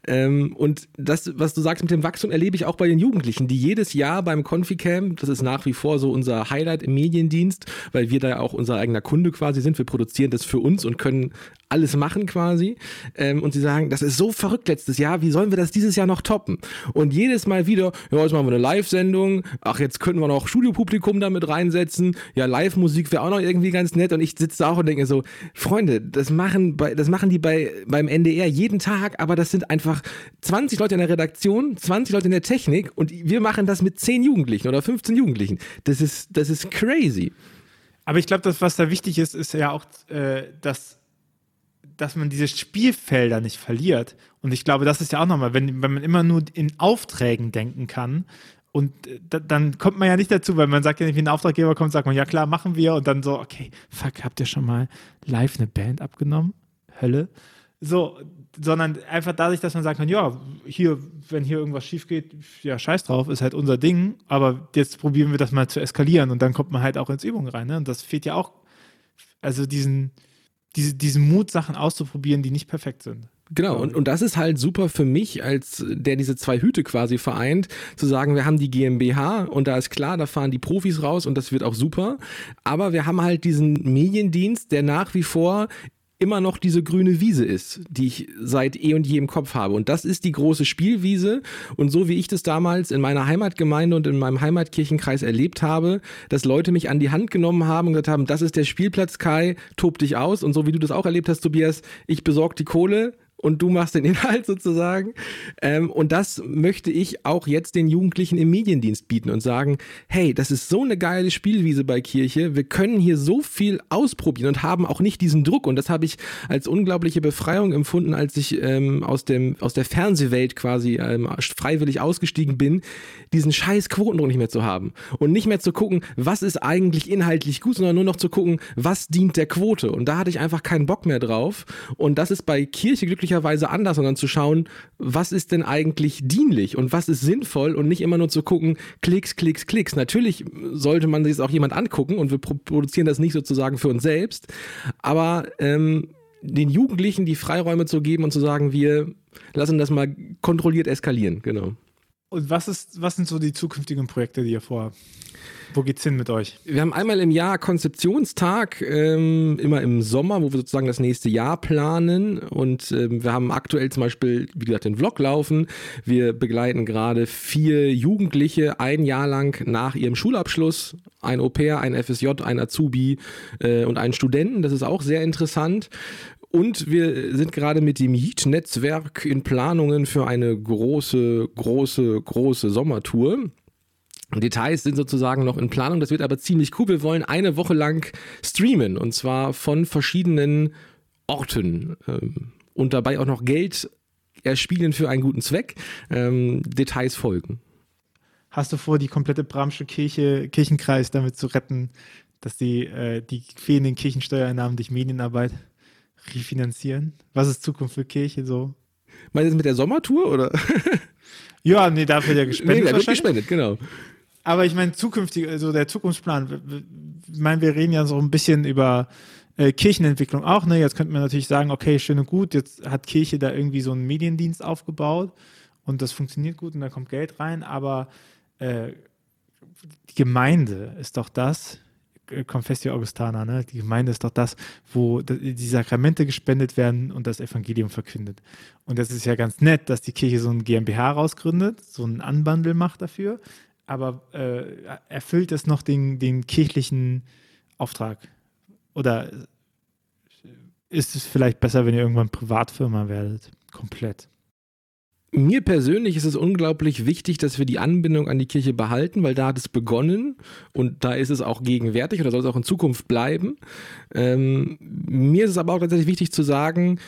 Ähm, und das, was du sagst mit dem Wachstum, erlebe ich auch bei den Jugendlichen, die jedes Jahr beim Conficamp, das ist nach wie vor so unser Highlight im Mediendienst, weil wir da ja auch unser eigener Kunde quasi sind. Wir produzieren das für uns und können alles machen quasi. Ähm, und sie sagen, das ist so verrückt letztes Jahr, wie sollen wir das dieses Jahr noch toppen? Und jedes Mal wieder, ja, jetzt machen wir eine Live-Sendung, ach, jetzt könnten wir noch Studiopublikum damit reinsetzen, ja, Live-Musik wäre auch noch irgendwie ganz nett und ich sitze da auch und denke so, Freunde, das machen, bei, das machen die bei, beim NDR jeden Tag, aber das sind einfach 20 Leute in der Redaktion, 20 Leute in der Technik und wir machen das mit 10 Jugendlichen oder 15 Jugendlichen. Das ist, das ist crazy. Aber ich glaube, das, was da wichtig ist, ist ja auch, äh, dass dass man diese Spielfelder nicht verliert. Und ich glaube, das ist ja auch nochmal, wenn, wenn man immer nur in Aufträgen denken kann, und äh, dann kommt man ja nicht dazu, weil man sagt ja nicht, wie ein Auftraggeber kommt, sagt man, ja klar, machen wir. Und dann so, okay, fuck, habt ihr schon mal live eine Band abgenommen? Hölle. So, sondern einfach dadurch, dass man sagen kann, ja, hier, wenn hier irgendwas schief geht, ja, scheiß drauf, ist halt unser Ding, aber jetzt probieren wir das mal zu eskalieren und dann kommt man halt auch ins Übung rein. Ne? Und das fehlt ja auch, also diesen, diese, diesen Mut, Sachen auszuprobieren, die nicht perfekt sind. Genau, und, und das ist halt super für mich, als der diese zwei Hüte quasi vereint, zu sagen, wir haben die GmbH und da ist klar, da fahren die Profis raus und das wird auch super. Aber wir haben halt diesen Mediendienst, der nach wie vor immer noch diese grüne Wiese ist, die ich seit eh und je im Kopf habe. Und das ist die große Spielwiese. Und so wie ich das damals in meiner Heimatgemeinde und in meinem Heimatkirchenkreis erlebt habe, dass Leute mich an die Hand genommen haben und gesagt haben, das ist der Spielplatz, Kai, tob dich aus. Und so wie du das auch erlebt hast, Tobias, ich besorge die Kohle, und du machst den Inhalt sozusagen. Ähm, und das möchte ich auch jetzt den Jugendlichen im Mediendienst bieten und sagen, hey, das ist so eine geile Spielwiese bei Kirche. Wir können hier so viel ausprobieren und haben auch nicht diesen Druck. Und das habe ich als unglaubliche Befreiung empfunden, als ich ähm, aus, dem, aus der Fernsehwelt quasi ähm, freiwillig ausgestiegen bin, diesen scheiß Quotendruck nicht mehr zu haben. Und nicht mehr zu gucken, was ist eigentlich inhaltlich gut, sondern nur noch zu gucken, was dient der Quote. Und da hatte ich einfach keinen Bock mehr drauf. Und das ist bei Kirche glücklich möglicherweise anders, sondern zu schauen, was ist denn eigentlich dienlich und was ist sinnvoll und nicht immer nur zu gucken, Klicks, Klicks, Klicks. Natürlich sollte man sich das auch jemand angucken und wir produzieren das nicht sozusagen für uns selbst, aber ähm, den Jugendlichen die Freiräume zu geben und zu sagen, wir lassen das mal kontrolliert eskalieren, genau. Und was ist, was sind so die zukünftigen Projekte, die ihr vorhabt? Wo geht's hin mit euch? Wir haben einmal im Jahr Konzeptionstag, ähm, immer im Sommer, wo wir sozusagen das nächste Jahr planen. Und ähm, wir haben aktuell zum Beispiel, wie gesagt, den Vlog laufen. Wir begleiten gerade vier Jugendliche ein Jahr lang nach ihrem Schulabschluss. Ein Au-pair, ein FSJ, ein Azubi äh, und einen Studenten. Das ist auch sehr interessant. Und wir sind gerade mit dem Yeet-Netzwerk in Planungen für eine große, große, große Sommertour. Details sind sozusagen noch in Planung. Das wird aber ziemlich cool. Wir wollen eine Woche lang streamen und zwar von verschiedenen Orten ähm, und dabei auch noch Geld erspielen für einen guten Zweck. Ähm, Details folgen. Hast du vor, die komplette Bramsche Kirche, Kirchenkreis damit zu retten, dass die, äh, die fehlenden Kirchensteuereinnahmen durch Medienarbeit refinanzieren? Was ist Zukunft für Kirche so? Meinst du das mit der Sommertour oder? ja, nee, dafür ja gespendet. Nee, da wird gespendet, genau. Aber ich meine, zukünftig, also der Zukunftsplan, ich meine, wir reden ja so ein bisschen über äh, Kirchenentwicklung auch, ne? Jetzt könnte man natürlich sagen, okay, schön und gut, jetzt hat Kirche da irgendwie so einen Mediendienst aufgebaut und das funktioniert gut und da kommt Geld rein, aber äh, die Gemeinde ist doch das, Confessio Augustana, ne? Die Gemeinde ist doch das, wo die Sakramente gespendet werden und das Evangelium verkündet. Und das ist ja ganz nett, dass die Kirche so ein GmbH rausgründet, so einen Anbandel macht dafür aber äh, erfüllt es noch den, den kirchlichen Auftrag? Oder ist es vielleicht besser, wenn ihr irgendwann Privatfirma werdet? Komplett. Mir persönlich ist es unglaublich wichtig, dass wir die Anbindung an die Kirche behalten, weil da hat es begonnen und da ist es auch gegenwärtig oder soll es auch in Zukunft bleiben. Ähm, mir ist es aber auch tatsächlich wichtig zu sagen,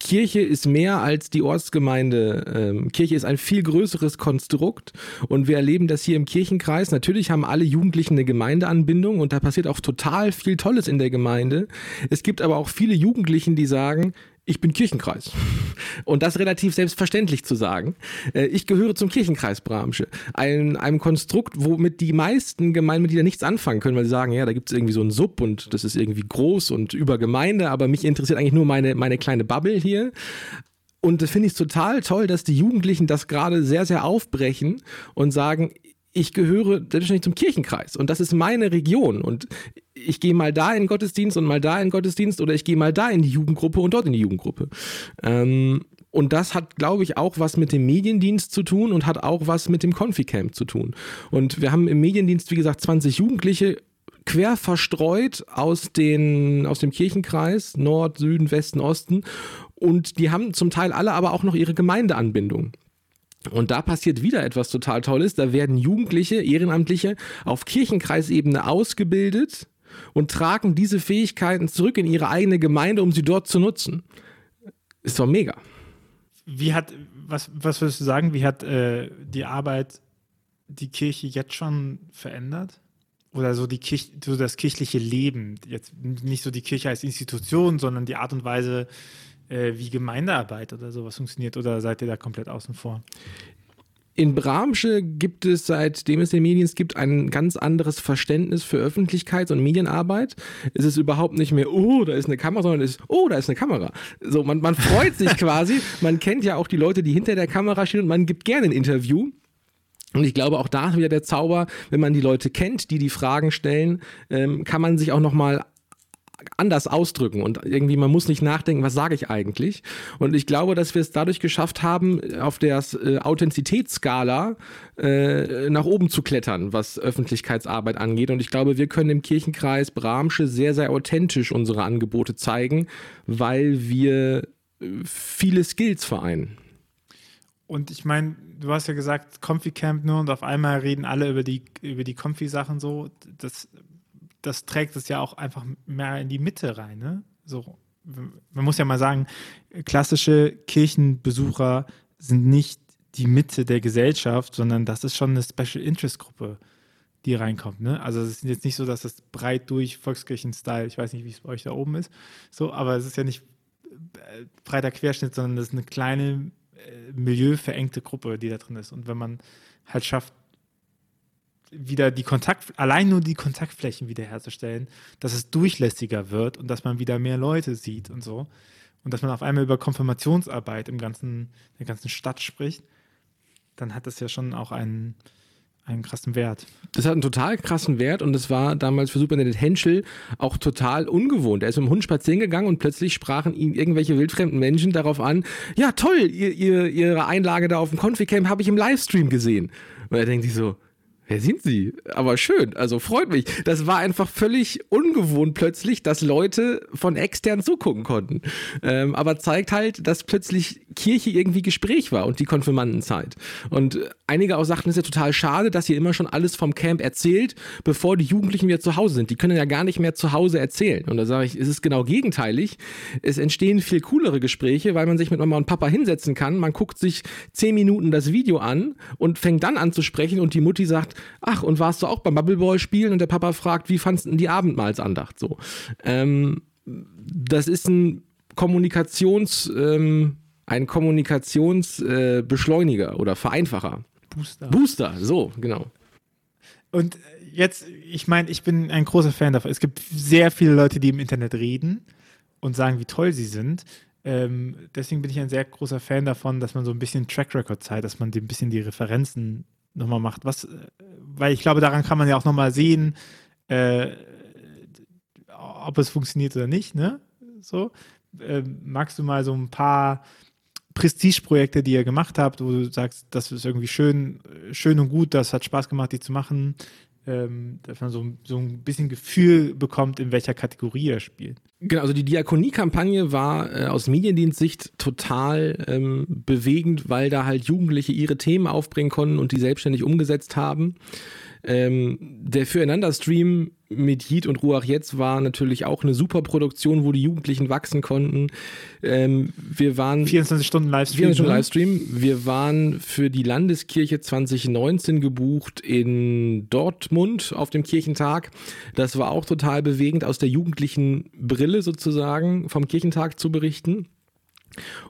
Kirche ist mehr als die Ortsgemeinde. Ähm, Kirche ist ein viel größeres Konstrukt und wir erleben das hier im Kirchenkreis. Natürlich haben alle Jugendlichen eine Gemeindeanbindung und da passiert auch total viel Tolles in der Gemeinde. Es gibt aber auch viele Jugendlichen, die sagen, ich bin Kirchenkreis. Und das relativ selbstverständlich zu sagen. Äh, ich gehöre zum Kirchenkreis Bramsche. Ein, einem Konstrukt, womit die meisten Gemeindemitglieder nichts anfangen können, weil sie sagen, ja, da gibt es irgendwie so einen Sub und das ist irgendwie groß und über Gemeinde, aber mich interessiert eigentlich nur meine, meine kleine Bubble hier. Und das finde ich total toll, dass die Jugendlichen das gerade sehr, sehr aufbrechen und sagen, ich gehöre selbstverständlich zum Kirchenkreis und das ist meine Region und ich gehe mal da in Gottesdienst und mal da in Gottesdienst oder ich gehe mal da in die Jugendgruppe und dort in die Jugendgruppe. Ähm, und das hat, glaube ich, auch was mit dem Mediendienst zu tun und hat auch was mit dem Confi-Camp zu tun. Und wir haben im Mediendienst, wie gesagt, 20 Jugendliche quer verstreut aus, den, aus dem Kirchenkreis, Nord, Süden, Westen, Osten. Und die haben zum Teil alle aber auch noch ihre Gemeindeanbindung. Und da passiert wieder etwas total Tolles. Da werden Jugendliche, Ehrenamtliche auf Kirchenkreisebene ausgebildet und tragen diese Fähigkeiten zurück in ihre eigene Gemeinde, um sie dort zu nutzen. Ist doch mega. Wie hat, was, was würdest du sagen, wie hat äh, die Arbeit die Kirche jetzt schon verändert? Oder so, die Kirche, so das kirchliche Leben? Jetzt nicht so die Kirche als Institution, sondern die Art und Weise, äh, wie Gemeindearbeit oder sowas funktioniert? Oder seid ihr da komplett außen vor? In Bramsche gibt es, seitdem es den Medien gibt, ein ganz anderes Verständnis für Öffentlichkeits- und Medienarbeit. Es ist überhaupt nicht mehr, oh, da ist eine Kamera, sondern es ist, oh, da ist eine Kamera. So, man, man freut sich quasi. Man kennt ja auch die Leute, die hinter der Kamera stehen und man gibt gerne ein Interview. Und ich glaube, auch da ist wieder der Zauber, wenn man die Leute kennt, die die Fragen stellen, ähm, kann man sich auch nochmal anders ausdrücken und irgendwie man muss nicht nachdenken, was sage ich eigentlich. Und ich glaube, dass wir es dadurch geschafft haben, auf der äh, Authentizitätsskala äh, nach oben zu klettern, was Öffentlichkeitsarbeit angeht. Und ich glaube, wir können im Kirchenkreis Bramsche sehr, sehr authentisch unsere Angebote zeigen, weil wir äh, viele Skills vereinen. Und ich meine, du hast ja gesagt, Comfy Camp nur und auf einmal reden alle über die, über die Comfy-Sachen so. Das das trägt es ja auch einfach mehr in die Mitte rein. Ne? So, man muss ja mal sagen, klassische Kirchenbesucher sind nicht die Mitte der Gesellschaft, sondern das ist schon eine Special Interest Gruppe, die reinkommt. Ne? Also es ist jetzt nicht so, dass das breit durch Volkskirchen-Style, ich weiß nicht, wie es bei euch da oben ist, so, aber es ist ja nicht äh, breiter Querschnitt, sondern das ist eine kleine, äh, milieuverengte Gruppe, die da drin ist. Und wenn man halt schafft, wieder die Kontakt, allein nur die Kontaktflächen wiederherzustellen, dass es durchlässiger wird und dass man wieder mehr Leute sieht und so. Und dass man auf einmal über Konfirmationsarbeit im ganzen, der ganzen Stadt spricht, dann hat das ja schon auch einen, einen krassen Wert. Das hat einen total krassen Wert und das war damals für Superintendent Henschel auch total ungewohnt. Er ist mit dem Hund spazieren gegangen und plötzlich sprachen ihn irgendwelche wildfremden Menschen darauf an, ja toll, ihr, ihr, ihre Einlage da auf dem Confi-Camp habe ich im Livestream gesehen. Und er denkt sich so, Wer sind Sie? Aber schön, also freut mich. Das war einfach völlig ungewohnt plötzlich, dass Leute von extern zugucken konnten. Ähm, aber zeigt halt, dass plötzlich Kirche irgendwie Gespräch war und die Konfirmandenzeit. Und einige auch sagten, es ist ja total schade, dass ihr immer schon alles vom Camp erzählt, bevor die Jugendlichen wieder zu Hause sind. Die können ja gar nicht mehr zu Hause erzählen. Und da sage ich, es ist genau gegenteilig. Es entstehen viel coolere Gespräche, weil man sich mit Mama und Papa hinsetzen kann. Man guckt sich zehn Minuten das Video an und fängt dann an zu sprechen und die Mutti sagt, ach, und warst du auch beim Bubble spielen? Und der Papa fragt, wie fandest du die Abendmahlsandacht so? Ähm, das ist ein Kommunikations, ähm, ein Kommunikationsbeschleuniger äh, oder Vereinfacher. Booster. Booster, so, genau. Und jetzt, ich meine, ich bin ein großer Fan davon. Es gibt sehr viele Leute, die im Internet reden und sagen, wie toll sie sind. Ähm, deswegen bin ich ein sehr großer Fan davon, dass man so ein bisschen Track Record zeigt, dass man ein bisschen die Referenzen nochmal macht. Was, äh, weil ich glaube, daran kann man ja auch nochmal sehen, äh, ob es funktioniert oder nicht. Ne? So, äh, magst du mal so ein paar Prestigeprojekte, die ihr gemacht habt, wo du sagst, das ist irgendwie schön, schön und gut, das hat Spaß gemacht, die zu machen, ähm, dass man so, so ein bisschen Gefühl bekommt, in welcher Kategorie er spielt. Genau, also die Diakonie-Kampagne war äh, aus Mediendienstsicht total ähm, bewegend, weil da halt Jugendliche ihre Themen aufbringen konnten und die selbstständig umgesetzt haben. Ähm, der Füreinander-Stream mit Heat und Ruach jetzt war natürlich auch eine super Produktion, wo die Jugendlichen wachsen konnten. Ähm, wir waren 24 Stunden Livestream. 24 Stunden Livestream. Wir waren für die Landeskirche 2019 gebucht in Dortmund auf dem Kirchentag. Das war auch total bewegend, aus der jugendlichen Brille sozusagen vom Kirchentag zu berichten.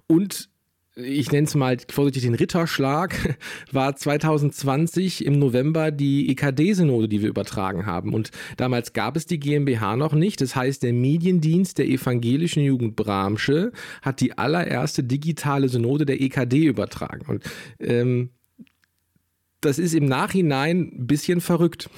Und ich nenne es mal vorsichtig den Ritterschlag, war 2020 im November die EKD-Synode, die wir übertragen haben. Und damals gab es die GmbH noch nicht. Das heißt, der Mediendienst der evangelischen Jugend Bramsche hat die allererste digitale Synode der EKD übertragen. Und ähm, das ist im Nachhinein ein bisschen verrückt.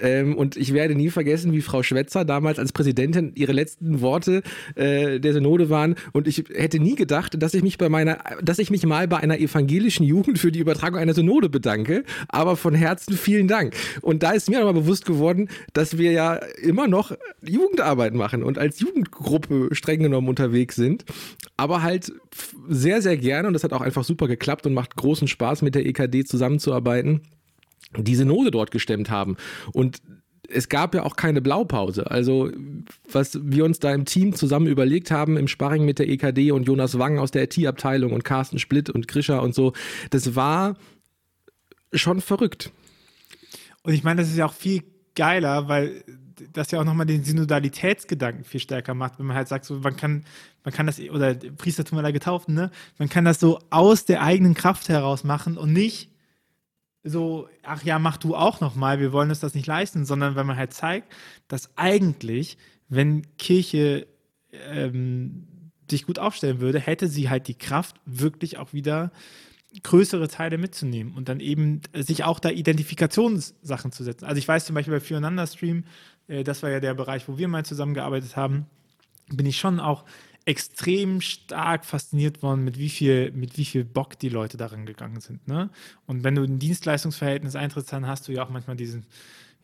Ähm, und ich werde nie vergessen, wie Frau Schwetzer damals als Präsidentin ihre letzten Worte äh, der Synode waren. Und ich hätte nie gedacht, dass ich mich bei meiner, dass ich mich mal bei einer evangelischen Jugend für die Übertragung einer Synode bedanke. Aber von Herzen vielen Dank. Und da ist mir nochmal bewusst geworden, dass wir ja immer noch Jugendarbeit machen und als Jugendgruppe streng genommen unterwegs sind. Aber halt sehr, sehr gerne, und das hat auch einfach super geklappt und macht großen Spaß, mit der EKD zusammenzuarbeiten diese Note dort gestemmt haben. Und es gab ja auch keine Blaupause. Also, was wir uns da im Team zusammen überlegt haben, im Sparring mit der EKD und Jonas Wang aus der IT-Abteilung und Carsten Splitt und Grisha und so, das war schon verrückt. Und ich meine, das ist ja auch viel geiler, weil das ja auch nochmal den Synodalitätsgedanken viel stärker macht, wenn man halt sagt, so, man kann, man kann das, oder Priester tun wir da getauft, ne? Man kann das so aus der eigenen Kraft heraus machen und nicht so, ach ja, mach du auch noch mal, wir wollen uns das nicht leisten, sondern wenn man halt zeigt, dass eigentlich, wenn Kirche ähm, sich gut aufstellen würde, hätte sie halt die Kraft, wirklich auch wieder größere Teile mitzunehmen und dann eben sich auch da Identifikationssachen zu setzen. Also ich weiß zum Beispiel bei Füreinander Stream, äh, das war ja der Bereich, wo wir mal zusammengearbeitet haben, bin ich schon auch extrem stark fasziniert worden, mit wie viel, mit wie viel Bock die Leute daran gegangen sind. Ne? Und wenn du ein Dienstleistungsverhältnis eintrittst, dann hast du ja auch manchmal diesen,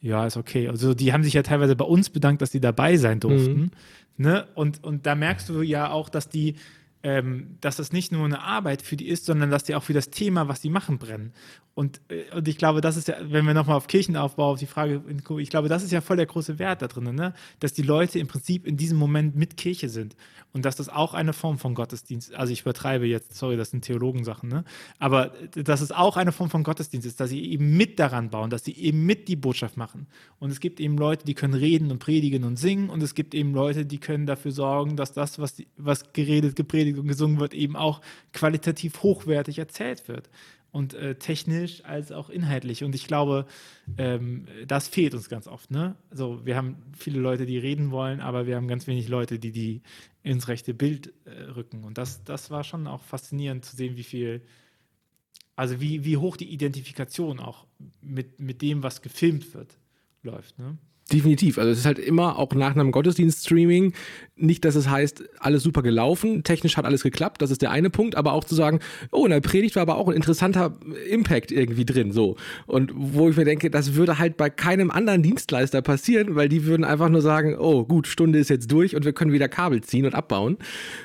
ja, ist okay. Also die haben sich ja teilweise bei uns bedankt, dass sie dabei sein durften. Mhm. Ne? Und, und da merkst du ja auch, dass die, ähm, dass das nicht nur eine Arbeit für die ist, sondern dass die auch für das Thema, was sie machen, brennen. Und, äh, und ich glaube, das ist ja, wenn wir nochmal auf Kirchenaufbau, auf die Frage, ich glaube, das ist ja voll der große Wert da drin, ne? dass die Leute im Prinzip in diesem Moment mit Kirche sind und dass das auch eine Form von Gottesdienst, also ich übertreibe jetzt, sorry, das sind Theologensachen, ne? aber dass es auch eine Form von Gottesdienst ist, dass sie eben mit daran bauen, dass sie eben mit die Botschaft machen. Und es gibt eben Leute, die können reden und predigen und singen und es gibt eben Leute, die können dafür sorgen, dass das, was, was geredet, gepredigt und gesungen wird, eben auch qualitativ hochwertig erzählt wird und äh, technisch als auch inhaltlich. Und ich glaube, ähm, das fehlt uns ganz oft. Ne? Also wir haben viele Leute, die reden wollen, aber wir haben ganz wenig Leute, die die ins rechte Bild äh, rücken. Und das, das war schon auch faszinierend zu sehen, wie viel, also wie, wie hoch die Identifikation auch mit, mit dem, was gefilmt wird, läuft. Ne? Definitiv. Also es ist halt immer auch nach einem Gottesdienst-Streaming nicht, dass es heißt, alles super gelaufen, technisch hat alles geklappt, das ist der eine Punkt, aber auch zu sagen, oh, in der Predigt war aber auch ein interessanter Impact irgendwie drin, so. Und wo ich mir denke, das würde halt bei keinem anderen Dienstleister passieren, weil die würden einfach nur sagen, oh, gut, Stunde ist jetzt durch und wir können wieder Kabel ziehen und abbauen.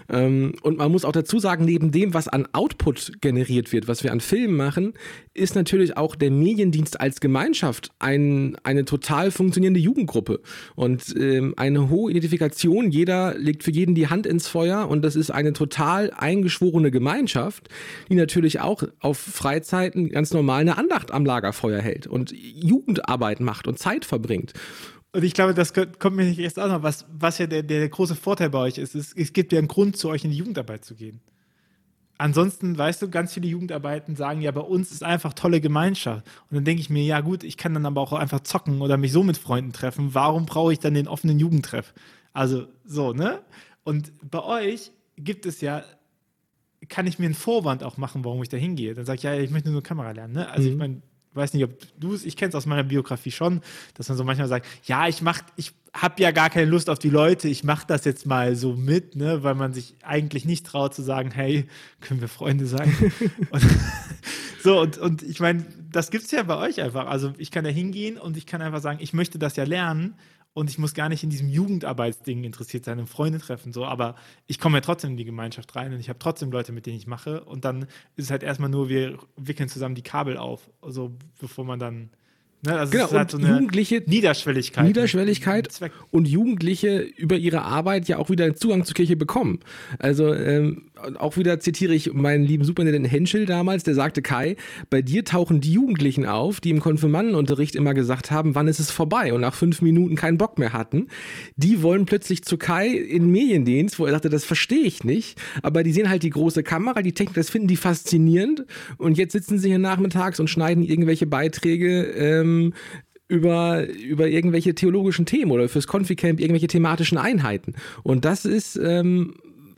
Ähm, und man muss auch dazu sagen, neben dem, was an Output generiert wird, was wir an Filmen machen, ist natürlich auch der Mediendienst als Gemeinschaft ein, eine total funktionierende Jugendgruppe und ähm, eine hohe Identifikation jeder legt für jeden die Hand ins Feuer und das ist eine total eingeschworene Gemeinschaft, die natürlich auch auf Freizeiten ganz normal eine Andacht am Lagerfeuer hält und Jugendarbeit macht und Zeit verbringt. Und ich glaube, das kommt mir nicht erst noch, was, was ja der, der große Vorteil bei euch ist. Es, es gibt ja einen Grund, zu euch in die Jugendarbeit zu gehen. Ansonsten, weißt du, ganz viele Jugendarbeiten sagen ja, bei uns ist einfach tolle Gemeinschaft. Und dann denke ich mir, ja gut, ich kann dann aber auch einfach zocken oder mich so mit Freunden treffen. Warum brauche ich dann den offenen Jugendtreff? Also so, ne? Und bei euch gibt es ja, kann ich mir einen Vorwand auch machen, warum ich da hingehe. Dann sage ich, ja, ich möchte nur Kamera lernen. Ne? Also mhm. ich meine, weiß nicht, ob du es, ich kenne es aus meiner Biografie schon, dass man so manchmal sagt, ja, ich mach, ich habe ja gar keine Lust auf die Leute, ich mache das jetzt mal so mit, ne, weil man sich eigentlich nicht traut zu sagen, hey, können wir Freunde sein? Und So, und, und ich meine, das gibt es ja bei euch einfach. Also ich kann da hingehen und ich kann einfach sagen, ich möchte das ja lernen und ich muss gar nicht in diesem Jugendarbeitsding interessiert sein, und Freunde treffen, so, aber ich komme ja trotzdem in die Gemeinschaft rein und ich habe trotzdem Leute, mit denen ich mache und dann ist es halt erstmal nur, wir wickeln zusammen die Kabel auf, also bevor man dann Ne, also genau, und so Jugendliche Niederschwelligkeit. Niederschwelligkeit und Jugendliche über ihre Arbeit ja auch wieder Zugang zur Kirche bekommen. Also ähm, auch wieder zitiere ich meinen lieben Superintendenten Henschel damals, der sagte, Kai, bei dir tauchen die Jugendlichen auf, die im Konfirmandenunterricht immer gesagt haben, wann ist es vorbei und nach fünf Minuten keinen Bock mehr hatten. Die wollen plötzlich zu Kai in Mediendienst, wo er sagte, das verstehe ich nicht, aber die sehen halt die große Kamera, die Technik, das finden die faszinierend und jetzt sitzen sie hier nachmittags und schneiden irgendwelche Beiträge ähm, über, über irgendwelche theologischen Themen oder fürs Confi-Camp irgendwelche thematischen Einheiten. Und das ist ähm,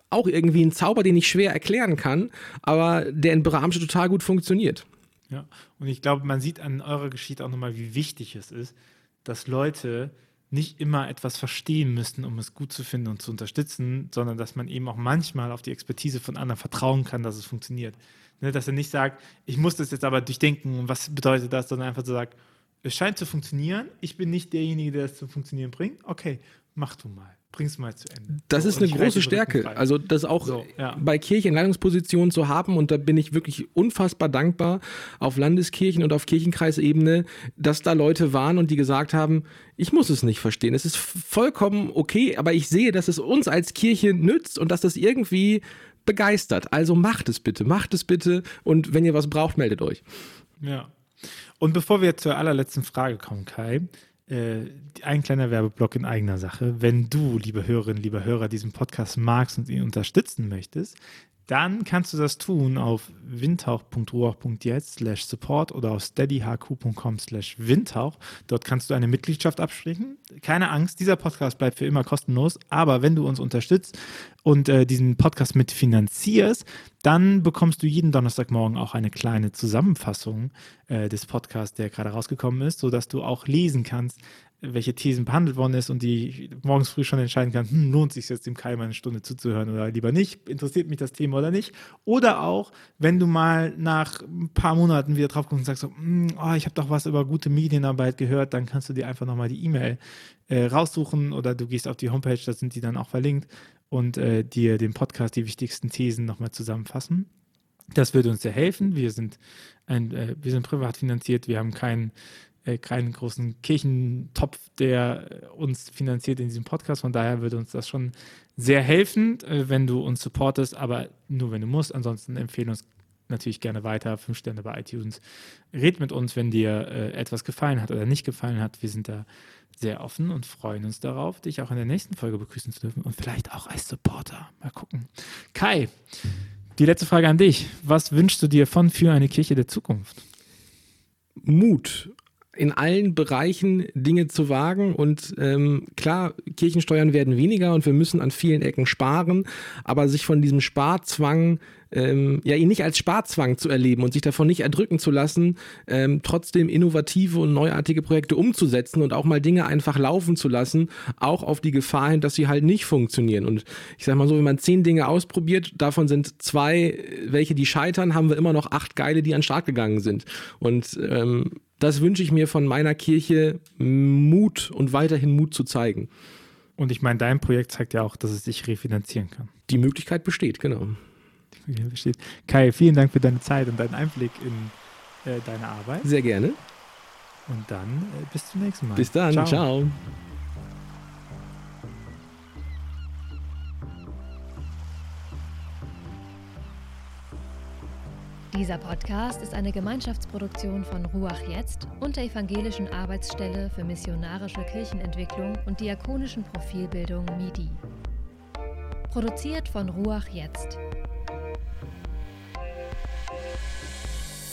auch irgendwie ein Zauber, den ich schwer erklären kann, aber der in Bramsche total gut funktioniert. Ja, und ich glaube, man sieht an eurer Geschichte auch nochmal, wie wichtig es ist, dass Leute nicht immer etwas verstehen müssen, um es gut zu finden und zu unterstützen, sondern dass man eben auch manchmal auf die Expertise von anderen vertrauen kann, dass es funktioniert. Ne, dass er nicht sagt, ich muss das jetzt aber durchdenken und was bedeutet das, sondern einfach so sagt, es scheint zu funktionieren, ich bin nicht derjenige, der es zum Funktionieren bringt. Okay, mach du mal bring es mal zu Ende. Das so, ist eine große Stärke. Also das auch so, ja. bei Kirchen in Leitungspositionen zu haben und da bin ich wirklich unfassbar dankbar auf Landeskirchen und auf Kirchenkreisebene, dass da Leute waren und die gesagt haben, ich muss es nicht verstehen. Es ist vollkommen okay, aber ich sehe, dass es uns als Kirche nützt und dass das irgendwie begeistert. Also macht es bitte, macht es bitte und wenn ihr was braucht, meldet euch. Ja. Und bevor wir zur allerletzten Frage kommen, Kai, ein kleiner Werbeblock in eigener Sache. Wenn du, liebe Hörerinnen, liebe Hörer, diesen Podcast magst und ihn unterstützen möchtest, dann kannst du das tun auf windhauch.ruach.jetzt slash support oder auf steadyhq.com slash windhauch. Dort kannst du eine Mitgliedschaft absprechen. Keine Angst, dieser Podcast bleibt für immer kostenlos, aber wenn du uns unterstützt und äh, diesen Podcast mitfinanzierst, dann bekommst du jeden Donnerstagmorgen auch eine kleine Zusammenfassung äh, des Podcasts, der gerade rausgekommen ist, sodass du auch lesen kannst, welche Thesen behandelt worden ist und die morgens früh schon entscheiden kann, hm, lohnt sich jetzt dem Kai mal eine Stunde zuzuhören oder lieber nicht, interessiert mich das Thema oder nicht. Oder auch, wenn du mal nach ein paar Monaten wieder drauf guckst und sagst, so, hm, oh, ich habe doch was über gute Medienarbeit gehört, dann kannst du dir einfach nochmal die E-Mail äh, raussuchen oder du gehst auf die Homepage, da sind die dann auch verlinkt und äh, dir den Podcast, die wichtigsten Thesen nochmal zusammenfassen. Das würde uns sehr helfen. Wir sind, ein, äh, wir sind privat finanziert, wir haben keinen äh, keinen großen Kirchentopf, der äh, uns finanziert in diesem Podcast. Von daher würde uns das schon sehr helfen, äh, wenn du uns supportest, aber nur wenn du musst. Ansonsten empfehle uns natürlich gerne weiter. Fünf Sterne bei iTunes. Red mit uns, wenn dir etwas gefallen hat oder nicht gefallen hat. Wir sind da sehr offen und freuen uns darauf, dich auch in der nächsten Folge begrüßen zu dürfen und vielleicht auch als Supporter. Mal gucken. Kai, die letzte Frage an dich. Was wünschst du dir von für eine Kirche der Zukunft? Mut in allen Bereichen Dinge zu wagen. Und ähm, klar, Kirchensteuern werden weniger und wir müssen an vielen Ecken sparen, aber sich von diesem Sparzwang ähm, ja, ihn nicht als Sparzwang zu erleben und sich davon nicht erdrücken zu lassen, ähm, trotzdem innovative und neuartige Projekte umzusetzen und auch mal Dinge einfach laufen zu lassen, auch auf die Gefahr hin, dass sie halt nicht funktionieren. Und ich sag mal so, wenn man zehn Dinge ausprobiert, davon sind zwei, welche die scheitern, haben wir immer noch acht geile, die an den Start gegangen sind. Und ähm, das wünsche ich mir von meiner Kirche, Mut und weiterhin Mut zu zeigen. Und ich meine, dein Projekt zeigt ja auch, dass es sich refinanzieren kann. Die Möglichkeit besteht, genau. Besteht. Kai, vielen Dank für deine Zeit und deinen Einblick in äh, deine Arbeit. Sehr gerne. Und dann äh, bis zum nächsten Mal. Bis dann, ciao. ciao. Dieser Podcast ist eine Gemeinschaftsproduktion von Ruach Jetzt und der Evangelischen Arbeitsstelle für missionarische Kirchenentwicklung und diakonischen Profilbildung MIDI. Produziert von Ruach Jetzt.